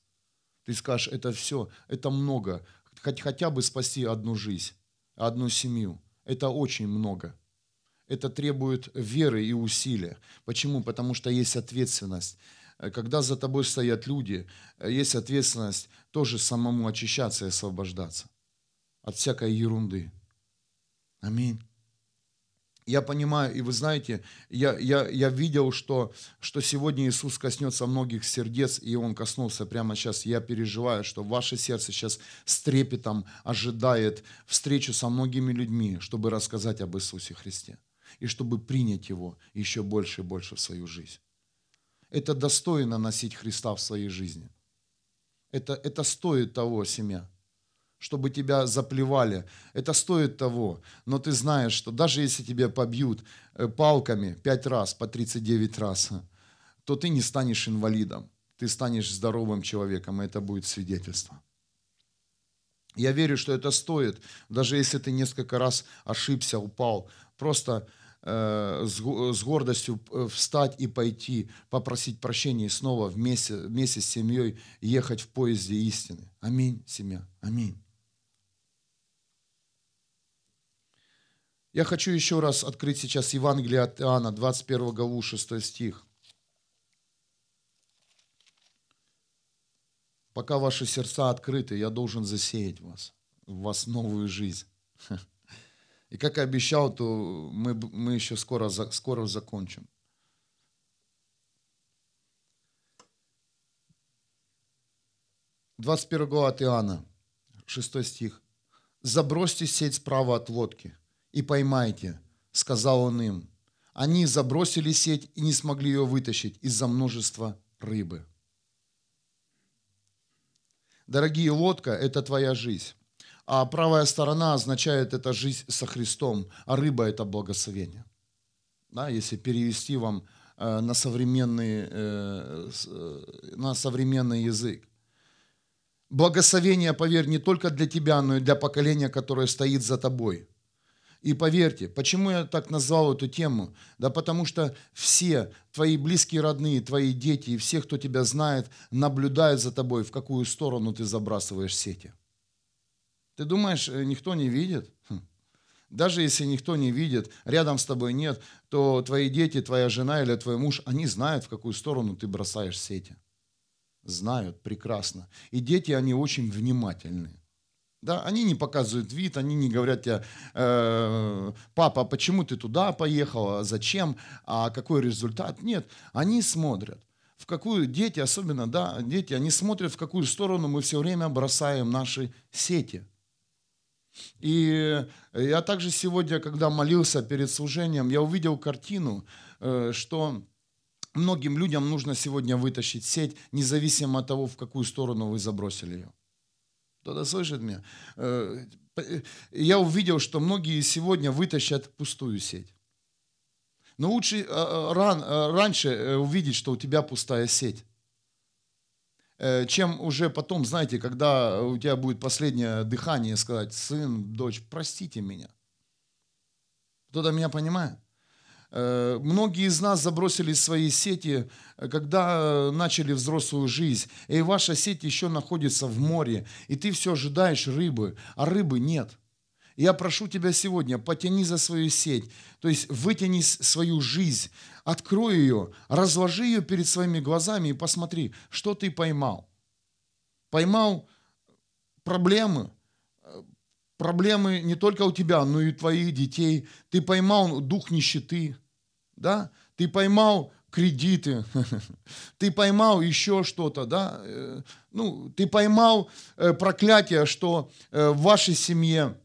Ты скажешь, это все, это много. Хоть, хотя бы спасти одну жизнь, одну семью. Это очень много. Это требует веры и усилия. Почему? Потому что есть ответственность. Э, когда за тобой стоят люди, э, есть ответственность тоже самому очищаться и освобождаться от всякой ерунды. Аминь. Я понимаю, и вы знаете, я, я, я видел, что, что сегодня Иисус коснется многих сердец, и Он коснулся прямо сейчас. Я переживаю, что ваше сердце сейчас с трепетом ожидает встречу со многими людьми, чтобы рассказать об Иисусе Христе, и чтобы принять Его еще больше и больше в свою жизнь. Это достойно носить Христа в своей жизни. Это, это стоит того, семья, чтобы тебя заплевали. Это стоит того. Но ты знаешь, что даже если тебя побьют э, палками пять раз, по 39 раз, то ты не станешь инвалидом. Ты станешь здоровым человеком, и это будет свидетельство. Я верю, что это стоит, даже если ты несколько раз ошибся, упал. Просто Э, с гордостью э, встать и пойти, попросить прощения и снова вместе, вместе с семьей ехать в поезде истины. Аминь, семья. Аминь. Я хочу еще раз открыть сейчас Евангелие от Иоанна, 21 главу, 6 стих. Пока ваши сердца открыты, я должен засеять вас, в вас новую жизнь. [laughs] И как и обещал, то мы, мы еще скоро, скоро закончим. Двадцать первая глава от Иоанна, 6 стих. «Забросьте сеть справа от лодки и поймайте», — сказал он им. Они забросили сеть и не смогли ее вытащить из-за множества рыбы. Дорогие, лодка – это твоя жизнь а правая сторона означает это жизнь со Христом, а рыба это благословение. Да, если перевести вам э, на, современный, э, э, на современный язык. Благословение, поверь, не только для тебя, но и для поколения, которое стоит за тобой. И поверьте, почему я так назвал эту тему? Да потому что все твои близкие родные, твои дети и все, кто тебя знает, наблюдают за тобой, в какую сторону ты забрасываешь сети. Ты думаешь, э, никто не видит? Хм. Даже если никто не видит, рядом с тобой нет, то твои дети, твоя жена или твой муж, они знают, в какую сторону ты бросаешь сети. Знают прекрасно. И дети, они очень внимательны. Да, они не показывают вид, они не говорят тебе, э, папа, почему ты туда поехал, а зачем, а какой результат. Нет, они смотрят, в какую дети, особенно, да, дети, они смотрят, в какую сторону мы все время бросаем наши сети. И я также сегодня, когда молился перед служением, я увидел картину, э, что многим людям нужно сегодня вытащить сеть, независимо от того, в какую сторону вы забросили ее. Кто-то слышит меня? Э, я увидел, что многие сегодня вытащат пустую сеть. Но лучше э, ран, э, раньше увидеть, что у тебя пустая сеть, чем уже потом, знаете, когда у тебя будет последнее дыхание, сказать, сын, дочь, простите меня. Кто-то меня понимает? Э, многие из нас забросили свои сети, э, когда начали взрослую жизнь, и ваша сеть еще находится в море, и ты все ожидаешь рыбы, а рыбы нет. Я прошу тебя сегодня, потяни за свою сеть, то есть вытяни свою жизнь, открой ее, разложи ее перед своими глазами и посмотри, что ты поймал. Поймал проблемы, проблемы не только у тебя, но и у твоих детей. Ты поймал дух нищеты, да? Ты поймал кредиты, [laughs] ты поймал еще что-то, да? Э, ну, ты поймал э, проклятие, что э, в вашей семье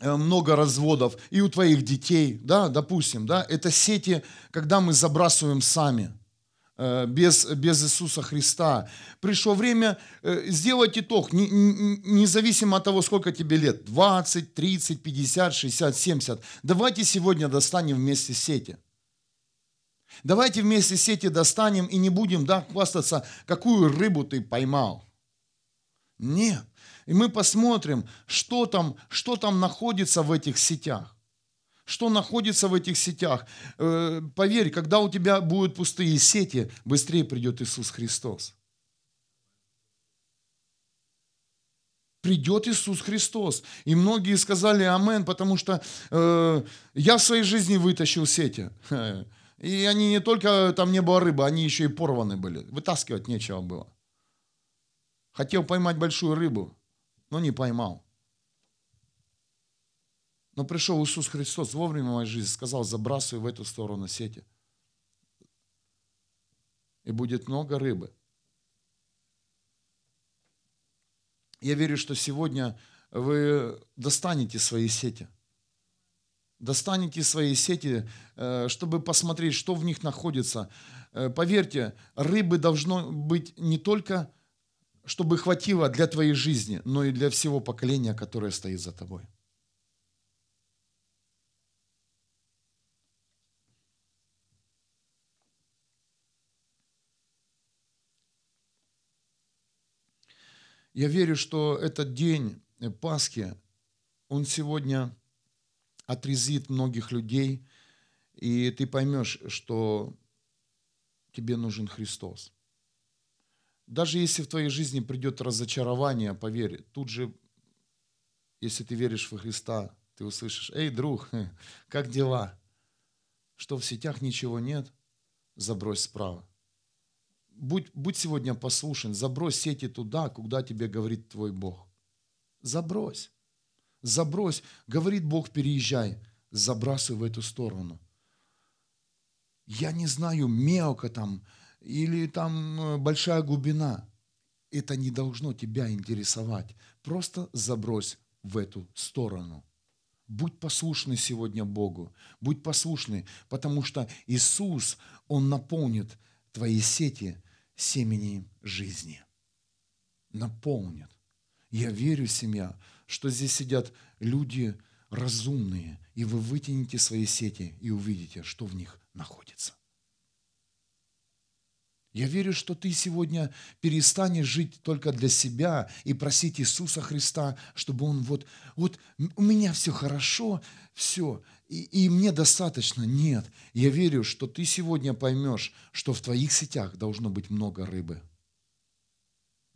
много разводов, и у твоих детей, да, допустим, да, это сети, когда мы забрасываем сами – Э, без, без Иисуса Христа. Пришло время э, сделать итог, независимо от того, сколько тебе лет, 20, 30, 50, 60, 70. Давайте сегодня достанем вместе сети. Давайте вместе сети достанем и не будем да, хвастаться, какую рыбу ты поймал. Нет. И мы посмотрим, что там, что там находится в этих сетях что находится в этих сетях. Э, поверь, когда у тебя будут пустые сети, быстрее придет Иисус Христос. Придет Иисус Христос. И многие сказали Амен, потому что э, я в своей жизни вытащил сети. [laughs] И они не только, там не было рыбы, они еще и порваны были. Вытаскивать нечего было. Хотел поймать большую рыбу, но не поймал. Но пришел Иисус Христос вовремя в мою жизнь, сказал, забрасывай в эту сторону сети. И будет много рыбы. Я верю, что сегодня вы достанете свои сети. Достанете свои сети, э, чтобы посмотреть, что в них находится. Э, поверьте, рыбы должно быть не только, чтобы хватило для твоей жизни, но и для всего поколения, которое стоит за тобой. Я верю, что этот день Пасхи, он сегодня отрезвит многих людей, и ты поймешь, что тебе нужен Христос. Даже если в твоей жизни придет разочарование, поверь, тут же, если ты веришь в Христа, ты услышишь, эй, друг, [laughs] как дела? Что в сетях ничего нет? Забрось справа будь, будь сегодня послушен, забрось сети туда, куда тебе говорит твой Бог. Забрось. Забрось. Говорит Бог, переезжай. Забрасывай в эту сторону. Я не знаю, мелко там или там э, большая глубина. Это не должно тебя интересовать. Просто забрось в эту сторону. Будь послушный сегодня Богу. Будь послушный, потому что Иисус, Он наполнит твои сети семени жизни. Наполнит. Я верю, семья, что здесь сидят люди разумные, и вы вытянете свои сети и увидите, что в них находится. Я верю, что ты сегодня перестанешь жить только для себя и просить Иисуса Христа, чтобы Он вот, вот у меня все хорошо, все, и, и мне достаточно. Нет, я верю, что ты сегодня поймешь, что в твоих сетях должно быть много рыбы.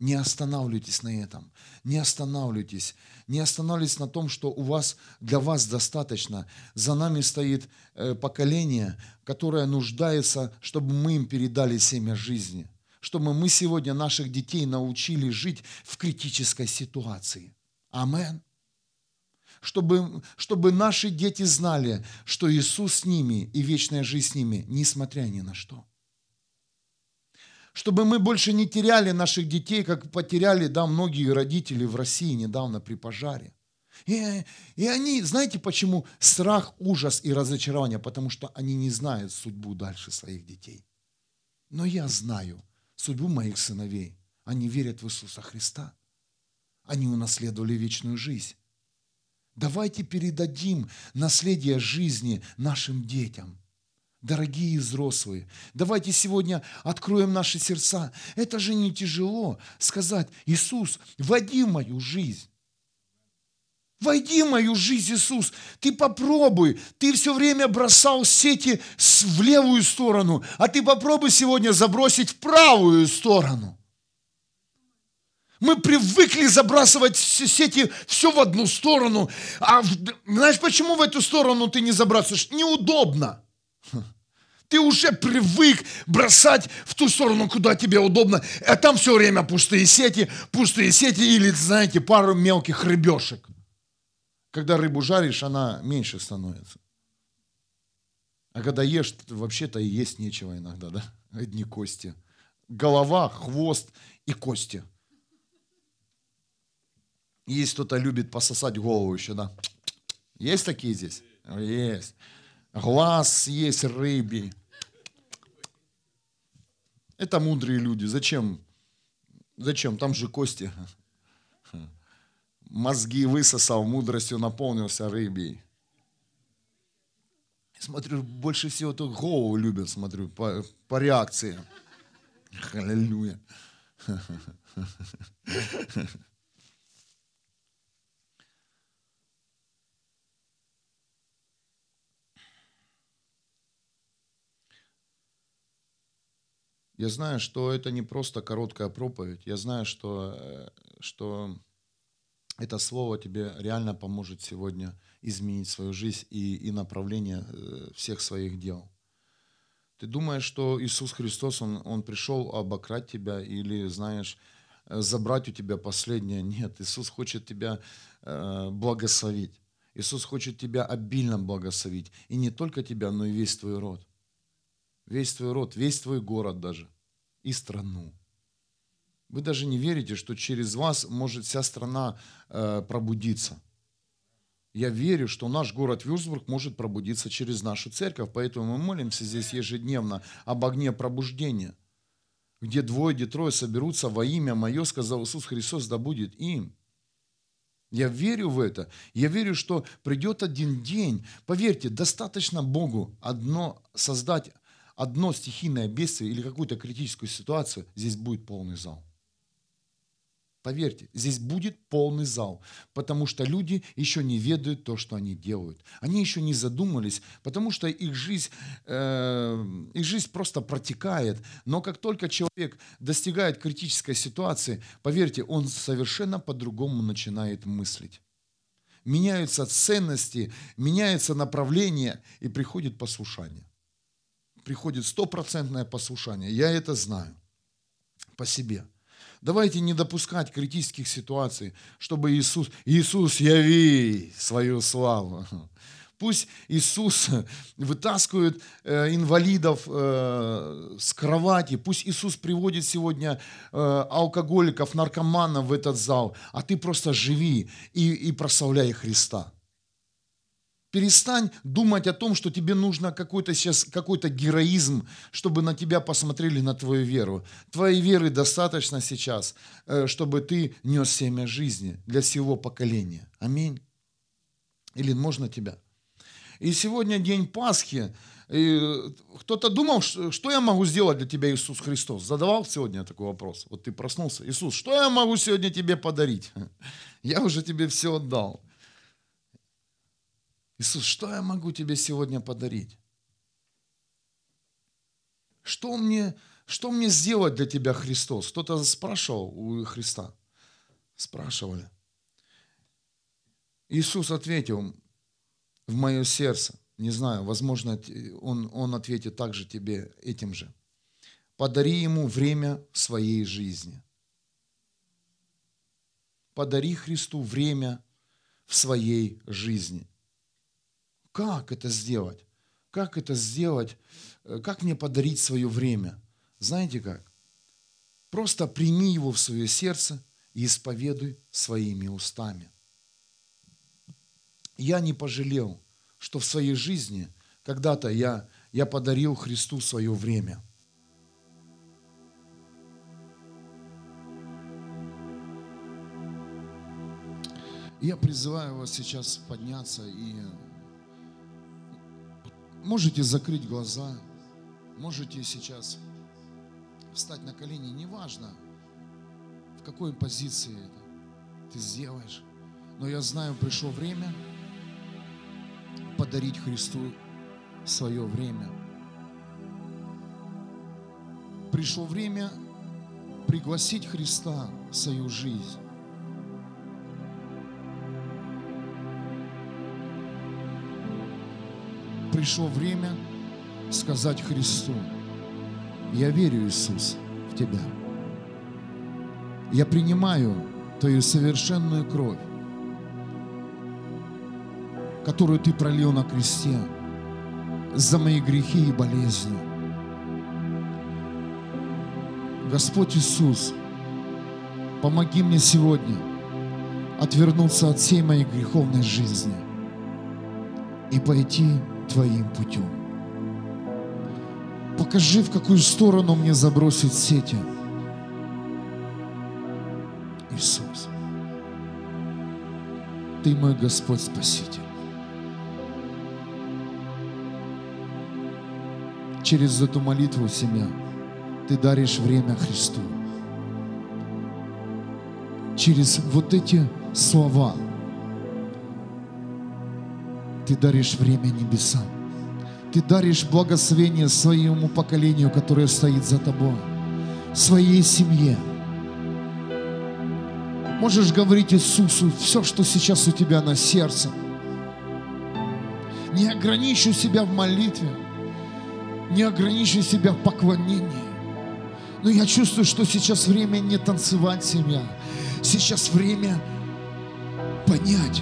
Не останавливайтесь на этом. Не останавливайтесь. Не останавливайтесь на том, что у вас, для вас достаточно. За нами стоит э, поколение, которое нуждается, чтобы мы им передали семя жизни. Чтобы мы сегодня наших детей научили жить в критической ситуации. Амен. Чтобы, чтобы наши дети знали, что Иисус с ними и вечная жизнь с ними, несмотря ни на что. Чтобы мы больше не теряли наших детей, как потеряли да, многие родители в России недавно при пожаре. И, и они, знаете почему? Страх, ужас и разочарование, потому что они не знают судьбу дальше своих детей. Но я знаю судьбу моих сыновей. Они верят в Иисуса Христа. Они унаследовали вечную жизнь. Давайте передадим наследие жизни нашим детям. Дорогие взрослые, давайте сегодня откроем наши сердца. Это же не тяжело сказать, Иисус, войди в мою жизнь. Войди в мою жизнь, Иисус. Ты попробуй. Ты все время бросал сети в левую сторону, а ты попробуй сегодня забросить в правую сторону. Мы привыкли забрасывать сети все в одну сторону. А знаешь, почему в эту сторону ты не забрасываешь? Неудобно. Ты уже привык бросать в ту сторону, куда тебе удобно. А там все время пустые сети, пустые сети или, знаете, пару мелких рыбешек. Когда рыбу жаришь, она меньше становится. А когда ешь, вообще-то и есть нечего иногда, да? Одни кости. Голова, хвост и кости. Есть кто-то любит пососать голову еще, да? Есть такие здесь? Есть. Глаз есть рыбий. Это мудрые люди. Зачем? Зачем? Там же кости мозги высосал, мудростью наполнился рыбий. Смотрю, больше всего тут голову любят, смотрю, по, по реакции. Аллилуйя. Я знаю, что это не просто короткая проповедь. Я знаю, что, э, что это слово тебе реально поможет сегодня изменить свою жизнь и, и направление э, всех своих дел. Ты думаешь, что Иисус Христос, Он, он пришел обокрасть тебя или, знаешь, э, забрать у тебя последнее? Нет, Иисус хочет тебя э, благословить. Иисус хочет тебя обильно благословить. И не только тебя, но и весь твой род. Весь твой род, весь твой город даже. И страну. Вы даже не верите, что через вас может вся страна э, пробудиться. Я верю, что наш город Вюрсбург может пробудиться через нашу церковь, поэтому мы молимся здесь ежедневно об огне пробуждения, где двое, где трое соберутся во имя Мое, сказал Иисус Христос, да будет им. Я верю в это. Я верю, что придет один день. Поверьте, достаточно Богу одно создать одно стихийное бедствие или какую-то критическую ситуацию, здесь будет полный зал. Поверьте, здесь будет полный зал, потому что люди еще не ведают то, что они делают. Они еще не задумались, потому что их жизнь, э, их жизнь просто протекает. Но как только человек достигает критической ситуации, поверьте, он совершенно по-другому начинает мыслить. Меняются ценности, меняется направление и приходит послушание. Приходит стопроцентное послушание. Я это знаю по себе. Давайте не допускать критических ситуаций, чтобы Иисус, Иисус, яви свою славу. Пусть Иисус вытаскивает э, инвалидов э, с кровати. Пусть Иисус приводит сегодня э, алкоголиков, наркоманов в этот зал. А ты просто живи и, и прославляй Христа. Перестань думать о том, что тебе нужно какой-то сейчас какой-то героизм, чтобы на тебя посмотрели на твою веру. Твоей веры достаточно сейчас, э, чтобы ты нес семя жизни для всего поколения. Аминь. Или можно тебя? И сегодня день Пасхи. Кто-то думал, что я могу сделать для тебя, Иисус Христос? Задавал сегодня такой вопрос. Вот ты проснулся. Иисус, что я могу сегодня тебе подарить? [laughs] Я уже тебе все отдал. Иисус, что я могу тебе сегодня подарить? Что мне, что мне сделать для тебя, Христос? Кто-то спрашивал у Христа. Спрашивали. Иисус ответил в мое сердце. Не знаю, возможно, он, он ответит также тебе этим же. Подари ему время своей жизни. подари Христу время в своей жизни. Как это сделать? Как это сделать? Э, как мне подарить свое время? Знаете как? Просто прими его в свое сердце и исповедуй своими устами. Я не пожалел, что в своей жизни когда-то я, я подарил Христу свое время – Я призываю вас сейчас подняться и можете закрыть глаза, можете сейчас встать на колени, неважно, в какой позиции это ты сделаешь. Но я знаю, пришло время подарить Христу свое время. Пришло время пригласить Христа в свою жизнь. Пришло время сказать Христу, я верю, Иисус, в Тебя. Я принимаю Твою совершенную кровь, которую Ты пролил на кресте за мои грехи и болезни. Господь Иисус, помоги мне сегодня отвернуться от всей моей греховной жизни и пойти Твоим путем. Покажи, в какую сторону мне забросить сети. Иисус, Ты мой Господь Спаситель. Через эту молитву, семья, Ты даришь время Христу. Через вот эти слова – ты даришь время небесам. Ты даришь благословение своему поколению, которое стоит за тобой, своей семье. Можешь говорить Иисусу все, что сейчас у тебя на сердце. Не ограничивай себя в молитве, не ограничивай себя в поклонении. Но я чувствую, что сейчас время не танцевать семья. Сейчас время понять,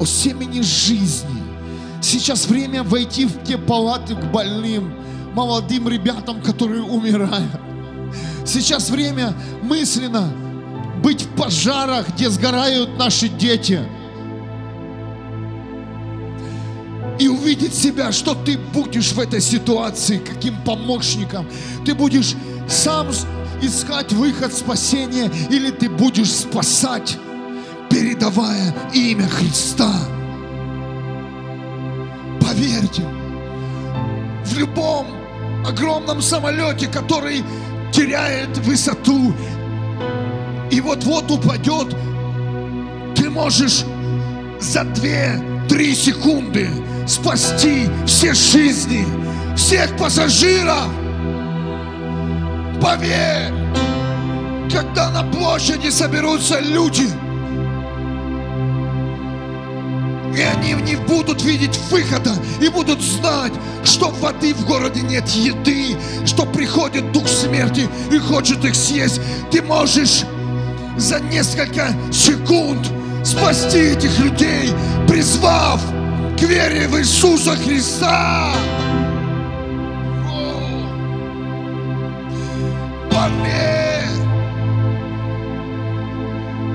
о семени жизни. Сейчас время войти в те палаты к больным, молодым ребятам, которые умирают. Сейчас время мысленно быть в пожарах, где сгорают наши дети. И увидеть себя, что ты будешь в этой ситуации, каким помощником. Ты будешь сам искать выход спасения или ты будешь спасать передавая имя Христа. Поверьте, в любом огромном самолете, который теряет высоту и вот-вот упадет, ты можешь за 2-3 секунды спасти все жизни, всех пассажиров. Поверь, когда на площади соберутся люди – И они не будут видеть выхода и будут знать, что воды в городе нет, еды, что приходит дух смерти и хочет их съесть. Ты можешь за несколько секунд спасти этих людей, призвав к вере в Иисуса Христа. Поверь!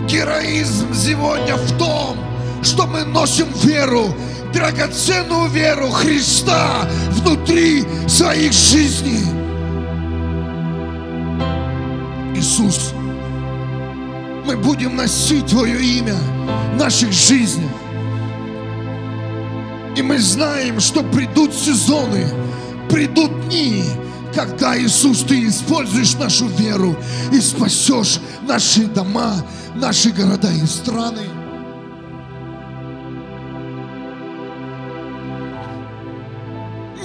Героизм сегодня в том, что мы носим веру, драгоценную веру Христа внутри своих жизней. Иисус, мы будем носить Твое имя в наших жизнях. И мы знаем, что придут сезоны, придут дни, когда, Иисус, Ты используешь нашу веру и спасешь наши дома, наши города и страны.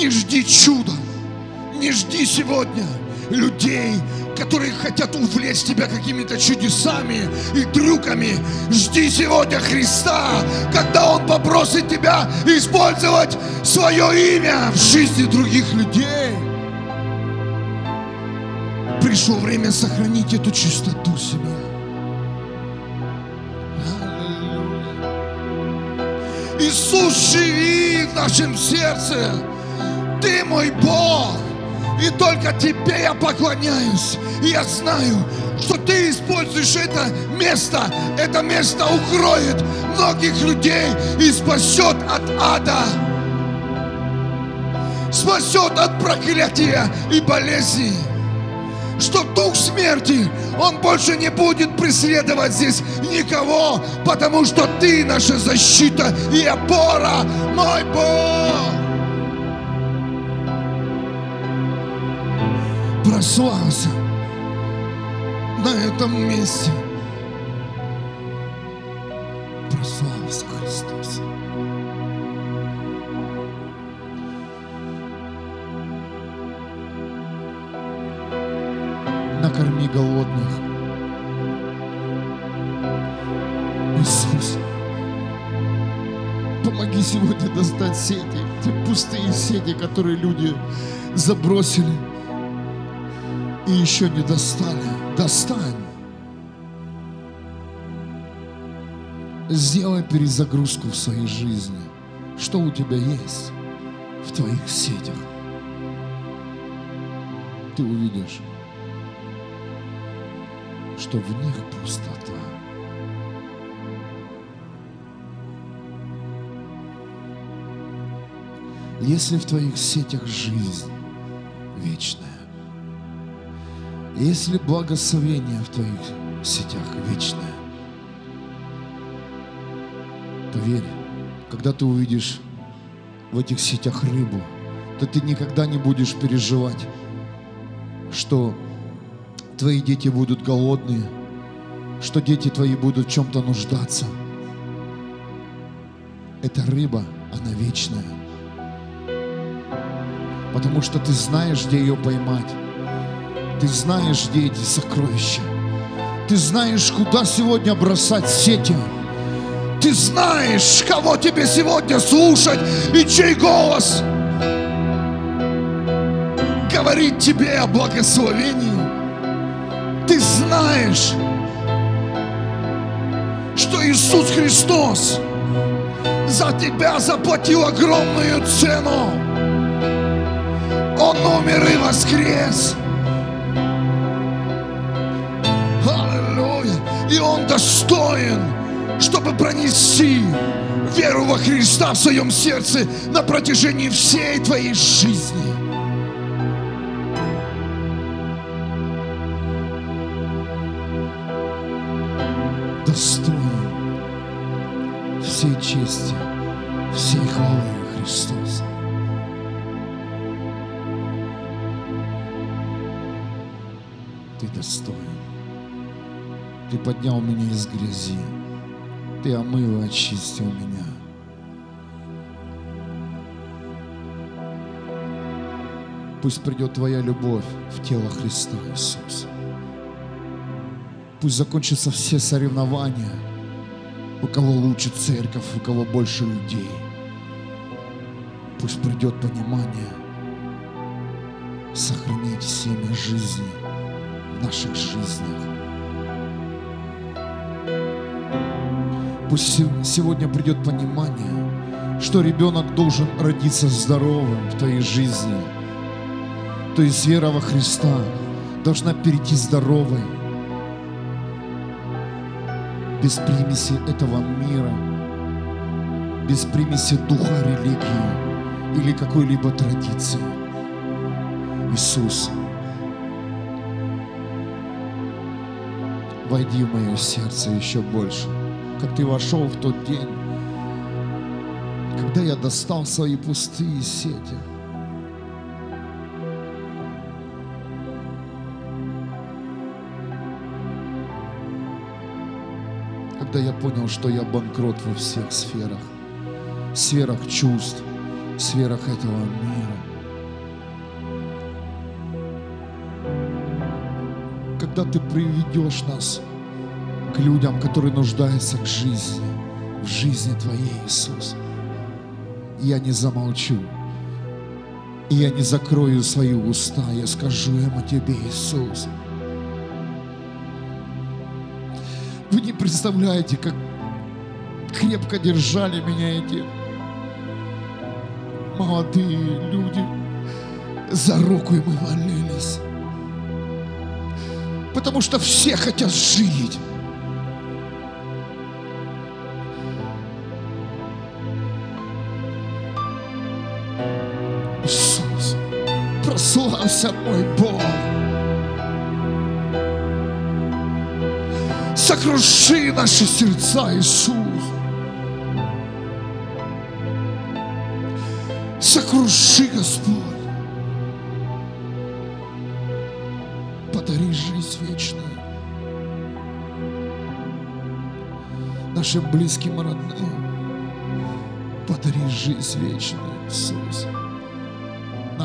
Не жди чуда. Не жди сегодня людей, которые хотят увлечь тебя какими-то чудесами и трюками. Жди сегодня Христа, когда Он попросит тебя использовать свое имя в жизни других людей. Пришло время сохранить эту чистоту себя. Иисус живи в нашем сердце. Ты мой Бог. И только Тебе я поклоняюсь. И я знаю, что Ты используешь это место. Это место укроет многих людей и спасет от ада. Спасет от проклятия и болезни что дух смерти, он больше не будет преследовать здесь никого, потому что ты наша защита и опора, мой Бог. Прославься на этом месте. Прославься, Христос. накорми голодных. Иисус, помоги сегодня достать сети, те пустые сети, которые люди забросили и еще не достали. Достань. Сделай перезагрузку в своей жизни. Что у тебя есть в твоих сетях? Ты увидишь что в них пустота. Если в твоих сетях жизнь вечная, если благословение в твоих сетях вечное, поверь, когда ты увидишь в этих сетях рыбу, то ты никогда не будешь переживать, что твои дети будут голодные, что дети твои будут в чем-то нуждаться. Эта рыба, она вечная. Потому что ты знаешь, где ее поймать. Ты знаешь, где эти сокровища. Ты знаешь, куда сегодня бросать сети. Ты знаешь, кого тебе сегодня слушать и чей голос говорит тебе о благословении ты знаешь, что Иисус Христос за тебя заплатил огромную цену. Он умер и воскрес. Достоин, чтобы пронести веру во Христа в своем сердце на протяжении всей твоей жизни. всей чести, всей хвалы Христос. Ты достоин. Ты поднял меня из грязи. Ты омыл и очистил меня. Пусть придет Твоя любовь в тело Христа, Иисус. Пусть закончатся все соревнования – у кого лучше церковь, у кого больше людей. Пусть придет понимание сохранить семя жизни в наших жизнях. Пусть сегодня придет понимание, что ребенок должен родиться здоровым в твоей жизни. То есть вера во Христа должна перейти здоровой без примеси этого мира, без примеси духа религии или какой-либо традиции. Иисус, войди в мое сердце еще больше, как ты вошел в тот день, когда я достал свои пустые сети – когда я понял, что я банкрот во всех сферах, сферах чувств, сферах этого мира. Когда ты приведешь нас людям, которые нуждаются к жизни, в жизни Твоей, Иисус, я не замолчу, и я не закрою свои уста, я скажу им о Тебе, Иисус. Вы не представляете, как крепко держали меня эти молодые люди. За руку и мы молились. Потому что все хотят жить. Прославься мой Бог. Сокруши наши сердца, Иисус. Сокруши, Господь. Подари жизнь вечную. Нашим близким и родным. Подари жизнь вечную, Иисус.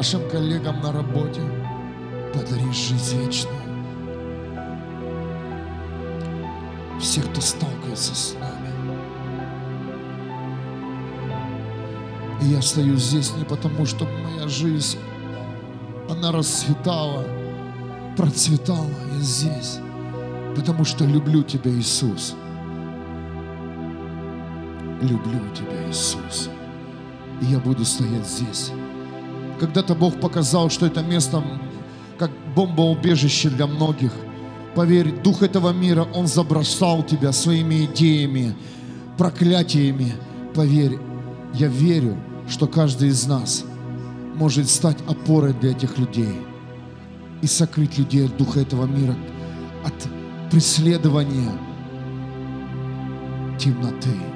Нашим коллегам на работе. Подари жизнь вечную. Всех, кто сталкивается с нами. И я стою здесь не потому, что моя жизнь, она расцветала, процветала. Я здесь, потому что люблю Тебя, Иисус. Люблю Тебя, Иисус. И я буду стоять здесь. Когда-то Бог показал, что это место как бомбоубежище для многих. Поверь, дух этого мира, он забросал тебя своими идеями, проклятиями. Поверь, я верю, что каждый из нас может стать опорой для этих людей и сокрыть людей от духа этого мира, от преследования темноты.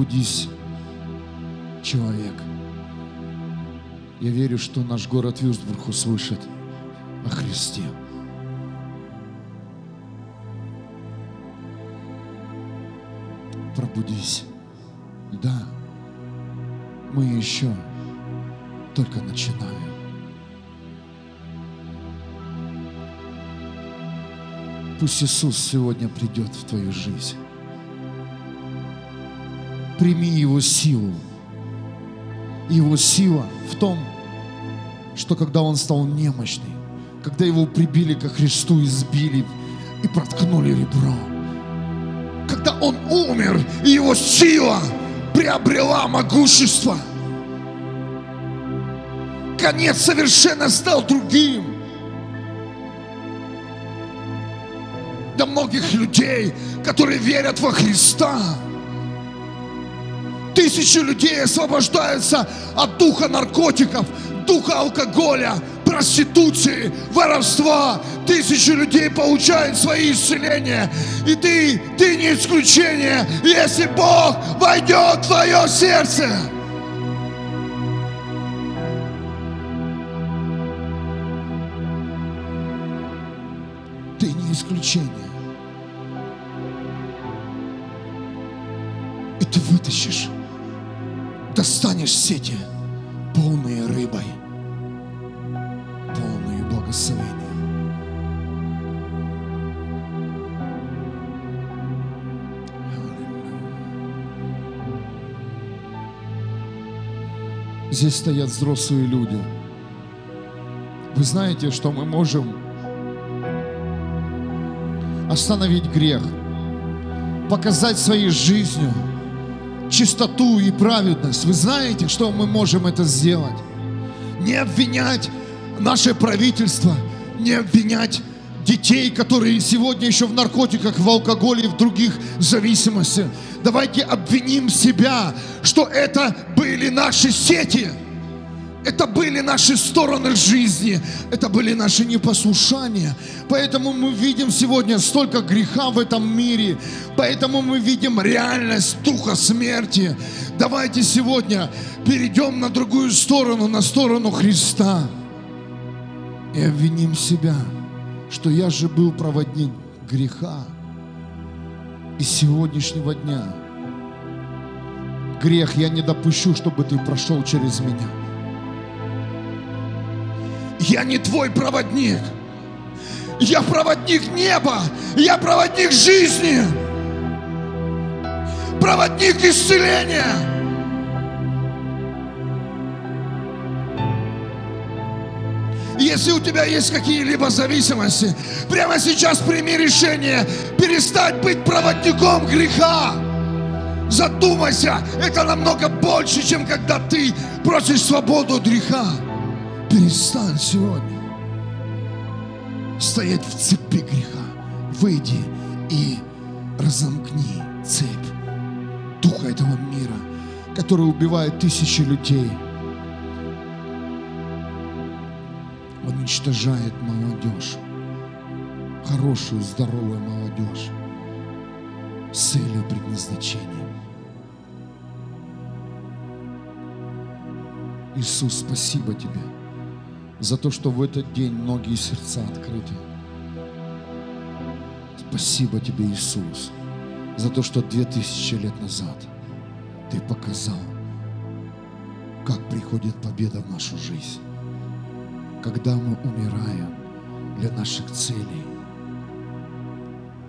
Пробудись, человек. Я верю, что наш город Вюрцбург услышит о Христе. Пробудись. Да, мы еще только начинаем. Пусть Иисус сегодня придет в твою жизнь. Прими Его силу. Его сила в том, что когда Он стал немощный, когда Его прибили ко Христу, избили и проткнули ребро, когда Он умер, и Его сила приобрела могущество, конец совершенно стал другим. Для многих людей, которые верят во Христа, Тысячи людей освобождаются от духа наркотиков, духа алкоголя, проституции, воровства. Тысячи людей получают свои исцеления. И ты, ты не исключение, если Бог войдет в твое сердце. Ты не исключение. И ты вытащишь достанешь сети, полные рыбой, полные благословения. Здесь стоят взрослые люди. Вы знаете, что мы можем остановить грех, показать своей жизнью – чистоту и праведность. Вы знаете, что мы можем это сделать? Не обвинять наше правительство, не обвинять детей, которые сегодня еще в наркотиках, в алкоголе и в других зависимостях. Давайте обвиним себя, что это были наши сети – это были наши стороны жизни, это были наши непослушания. Поэтому мы видим сегодня столько греха в этом мире, поэтому мы видим реальность духа смерти. Давайте сегодня перейдем на другую сторону, на сторону Христа и обвиним себя, что я же был проводник греха. И сегодняшнего дня грех я не допущу, чтобы ты прошел через меня. Я не твой проводник. Я проводник неба. Я проводник жизни. проводник исцеления. Если у тебя есть какие-либо зависимости, прямо сейчас прими решение перестать быть проводником греха. Задумайся, это намного больше, чем когда ты просишь свободу от греха. Перестань сегодня стоять в цепи греха. Выйди и разомкни цепь духа этого мира, который убивает тысячи людей. Он уничтожает молодежь, хорошую, здоровую молодежь с целью предназначением. Иисус, спасибо Тебе за то, что в этот день многие сердца открыты. Спасибо Тебе, Иисус, за то, что две тысячи лет назад Ты показал, как приходит победа в нашу жизнь. Когда мы умираем для наших целей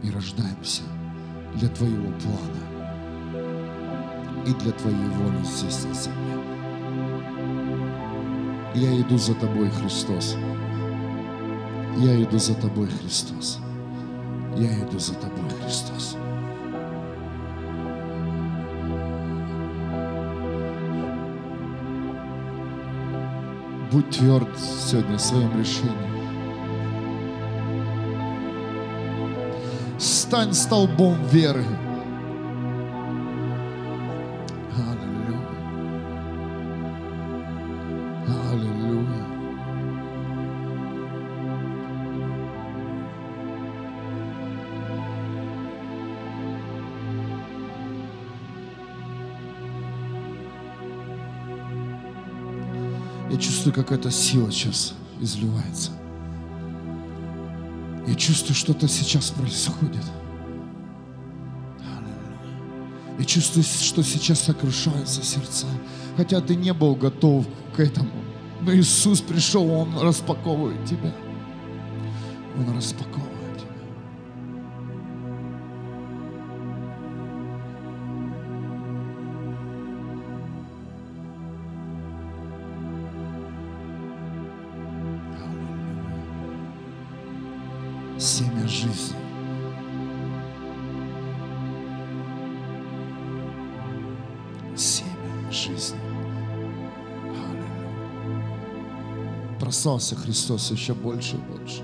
и рождаемся для Твоего плана и для Твоей воли здесь на земле. Я иду за Тобой, Христос. Я иду за Тобой, Христос. Я иду за Тобой, Христос. Будь тверд сегодня в своем решении. Стань столбом веры. Я чувствую, как эта сила сейчас изливается. Я чувствую, что-то сейчас происходит. Я чувствую, что сейчас сокрушаются сердца. Хотя ты не был готов к этому. Но Иисус пришел, Он распаковывает тебя. Он распаковывает Бросался Христос еще больше и больше.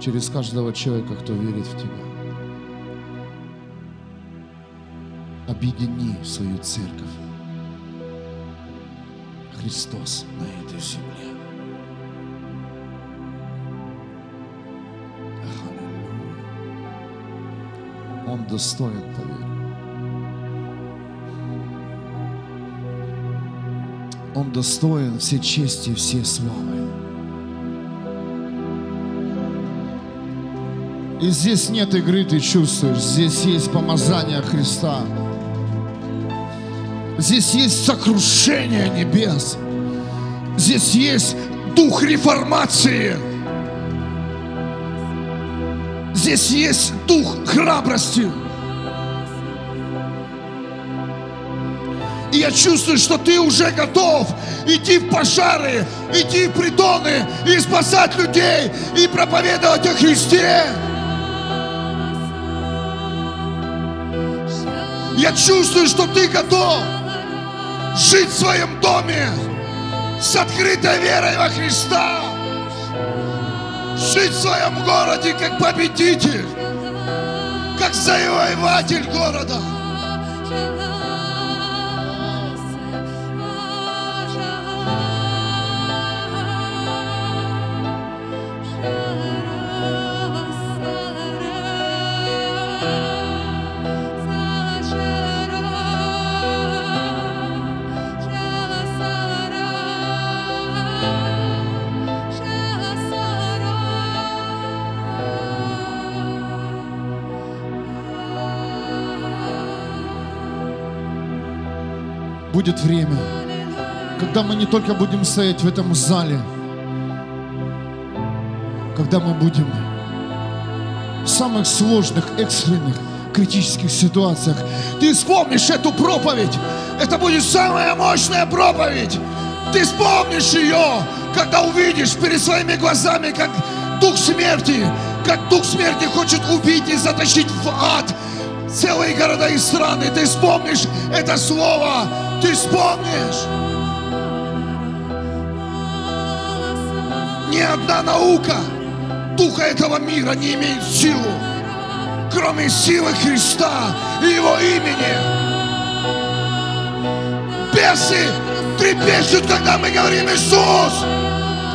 Через каждого человека, кто верит в Тебя. Объедини свою церковь. Христос на этой земле. Он достоин, поверь. Он достоин все чести и все славы. И здесь нет игры, ты чувствуешь. Здесь есть помазание Христа. Здесь есть сокрушение небес. Здесь есть дух реформации. Здесь есть дух храбрости. И я чувствую, что ты уже готов идти в пожары, идти в притоны и спасать людей и проповедовать о Христе. Я чувствую, что ты готов жить в своем доме с открытой верой во Христа. Жить в своем городе как победитель, как завоеватель города. Будет время, когда мы не только будем стоять в этом зале, когда мы будем в самых сложных, экстренных, критических ситуациях. Ты вспомнишь эту проповедь. Это будет самая мощная проповедь. Ты вспомнишь ее, когда увидишь перед своими глазами, как дух смерти, как дух смерти хочет убить и затащить в ад целые города и страны. Ты вспомнишь это слово, ты вспомнишь. Ни одна наука духа этого мира не имеет силу, кроме силы Христа и Его имени. Бесы трепещут, когда мы говорим Иисус.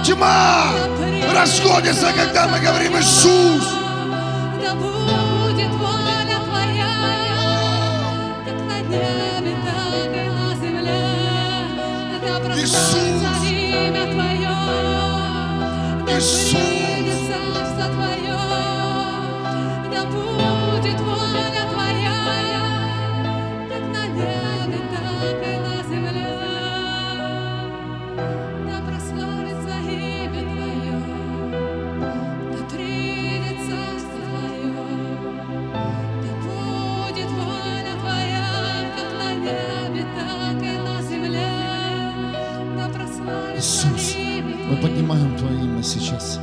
Тьма расходится, когда мы говорим Иисус. Да будет воля Иисус! имя Твое, да Иисус! придет царство Твое. Да будет воля Поднимаем Твое имя сейчас.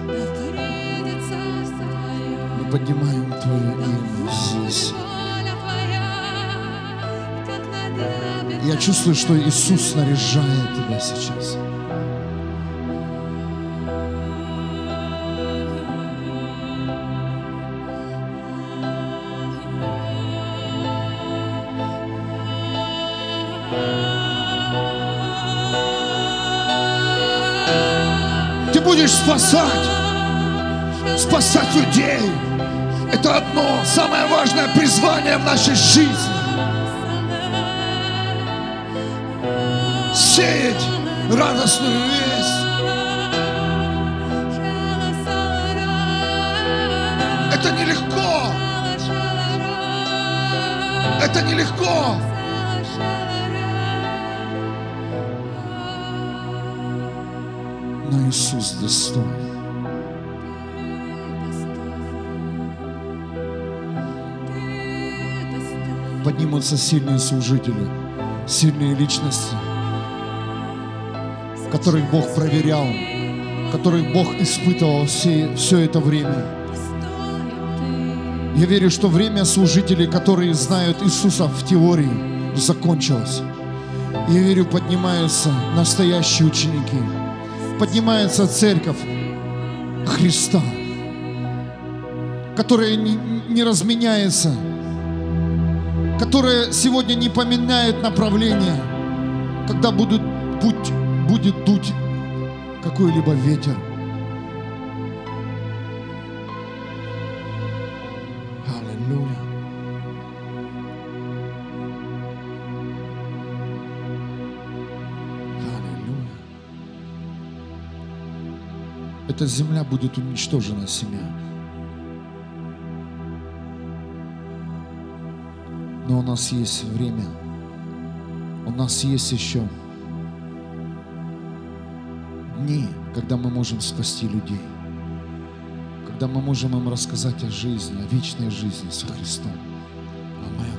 Мы поднимаем Твое имя здесь. Я чувствую, что Иисус снаряжает тебя сейчас. Будешь спасать, спасать людей. Это одно самое важное призвание в нашей жизни. Сеять радостную весть. Это нелегко. Это нелегко. Иисус достоин. Поднимутся сильные служители, сильные личности, которых Бог проверял, которых Бог испытывал все, все это время. Я верю, что время служителей, которые знают Иисуса в теории, закончилось. Я верю, поднимаются настоящие ученики, поднимается церковь Христа, которая не, разменяется, которая сегодня не поменяет направление, когда будут, будь, будет дуть какой-либо ветер. Эта земля будет уничтожена семья. Но у нас есть время. У нас есть еще дни, когда мы можем спасти людей. Когда мы можем им рассказать о жизни, о вечной жизни со Христом. Аминь.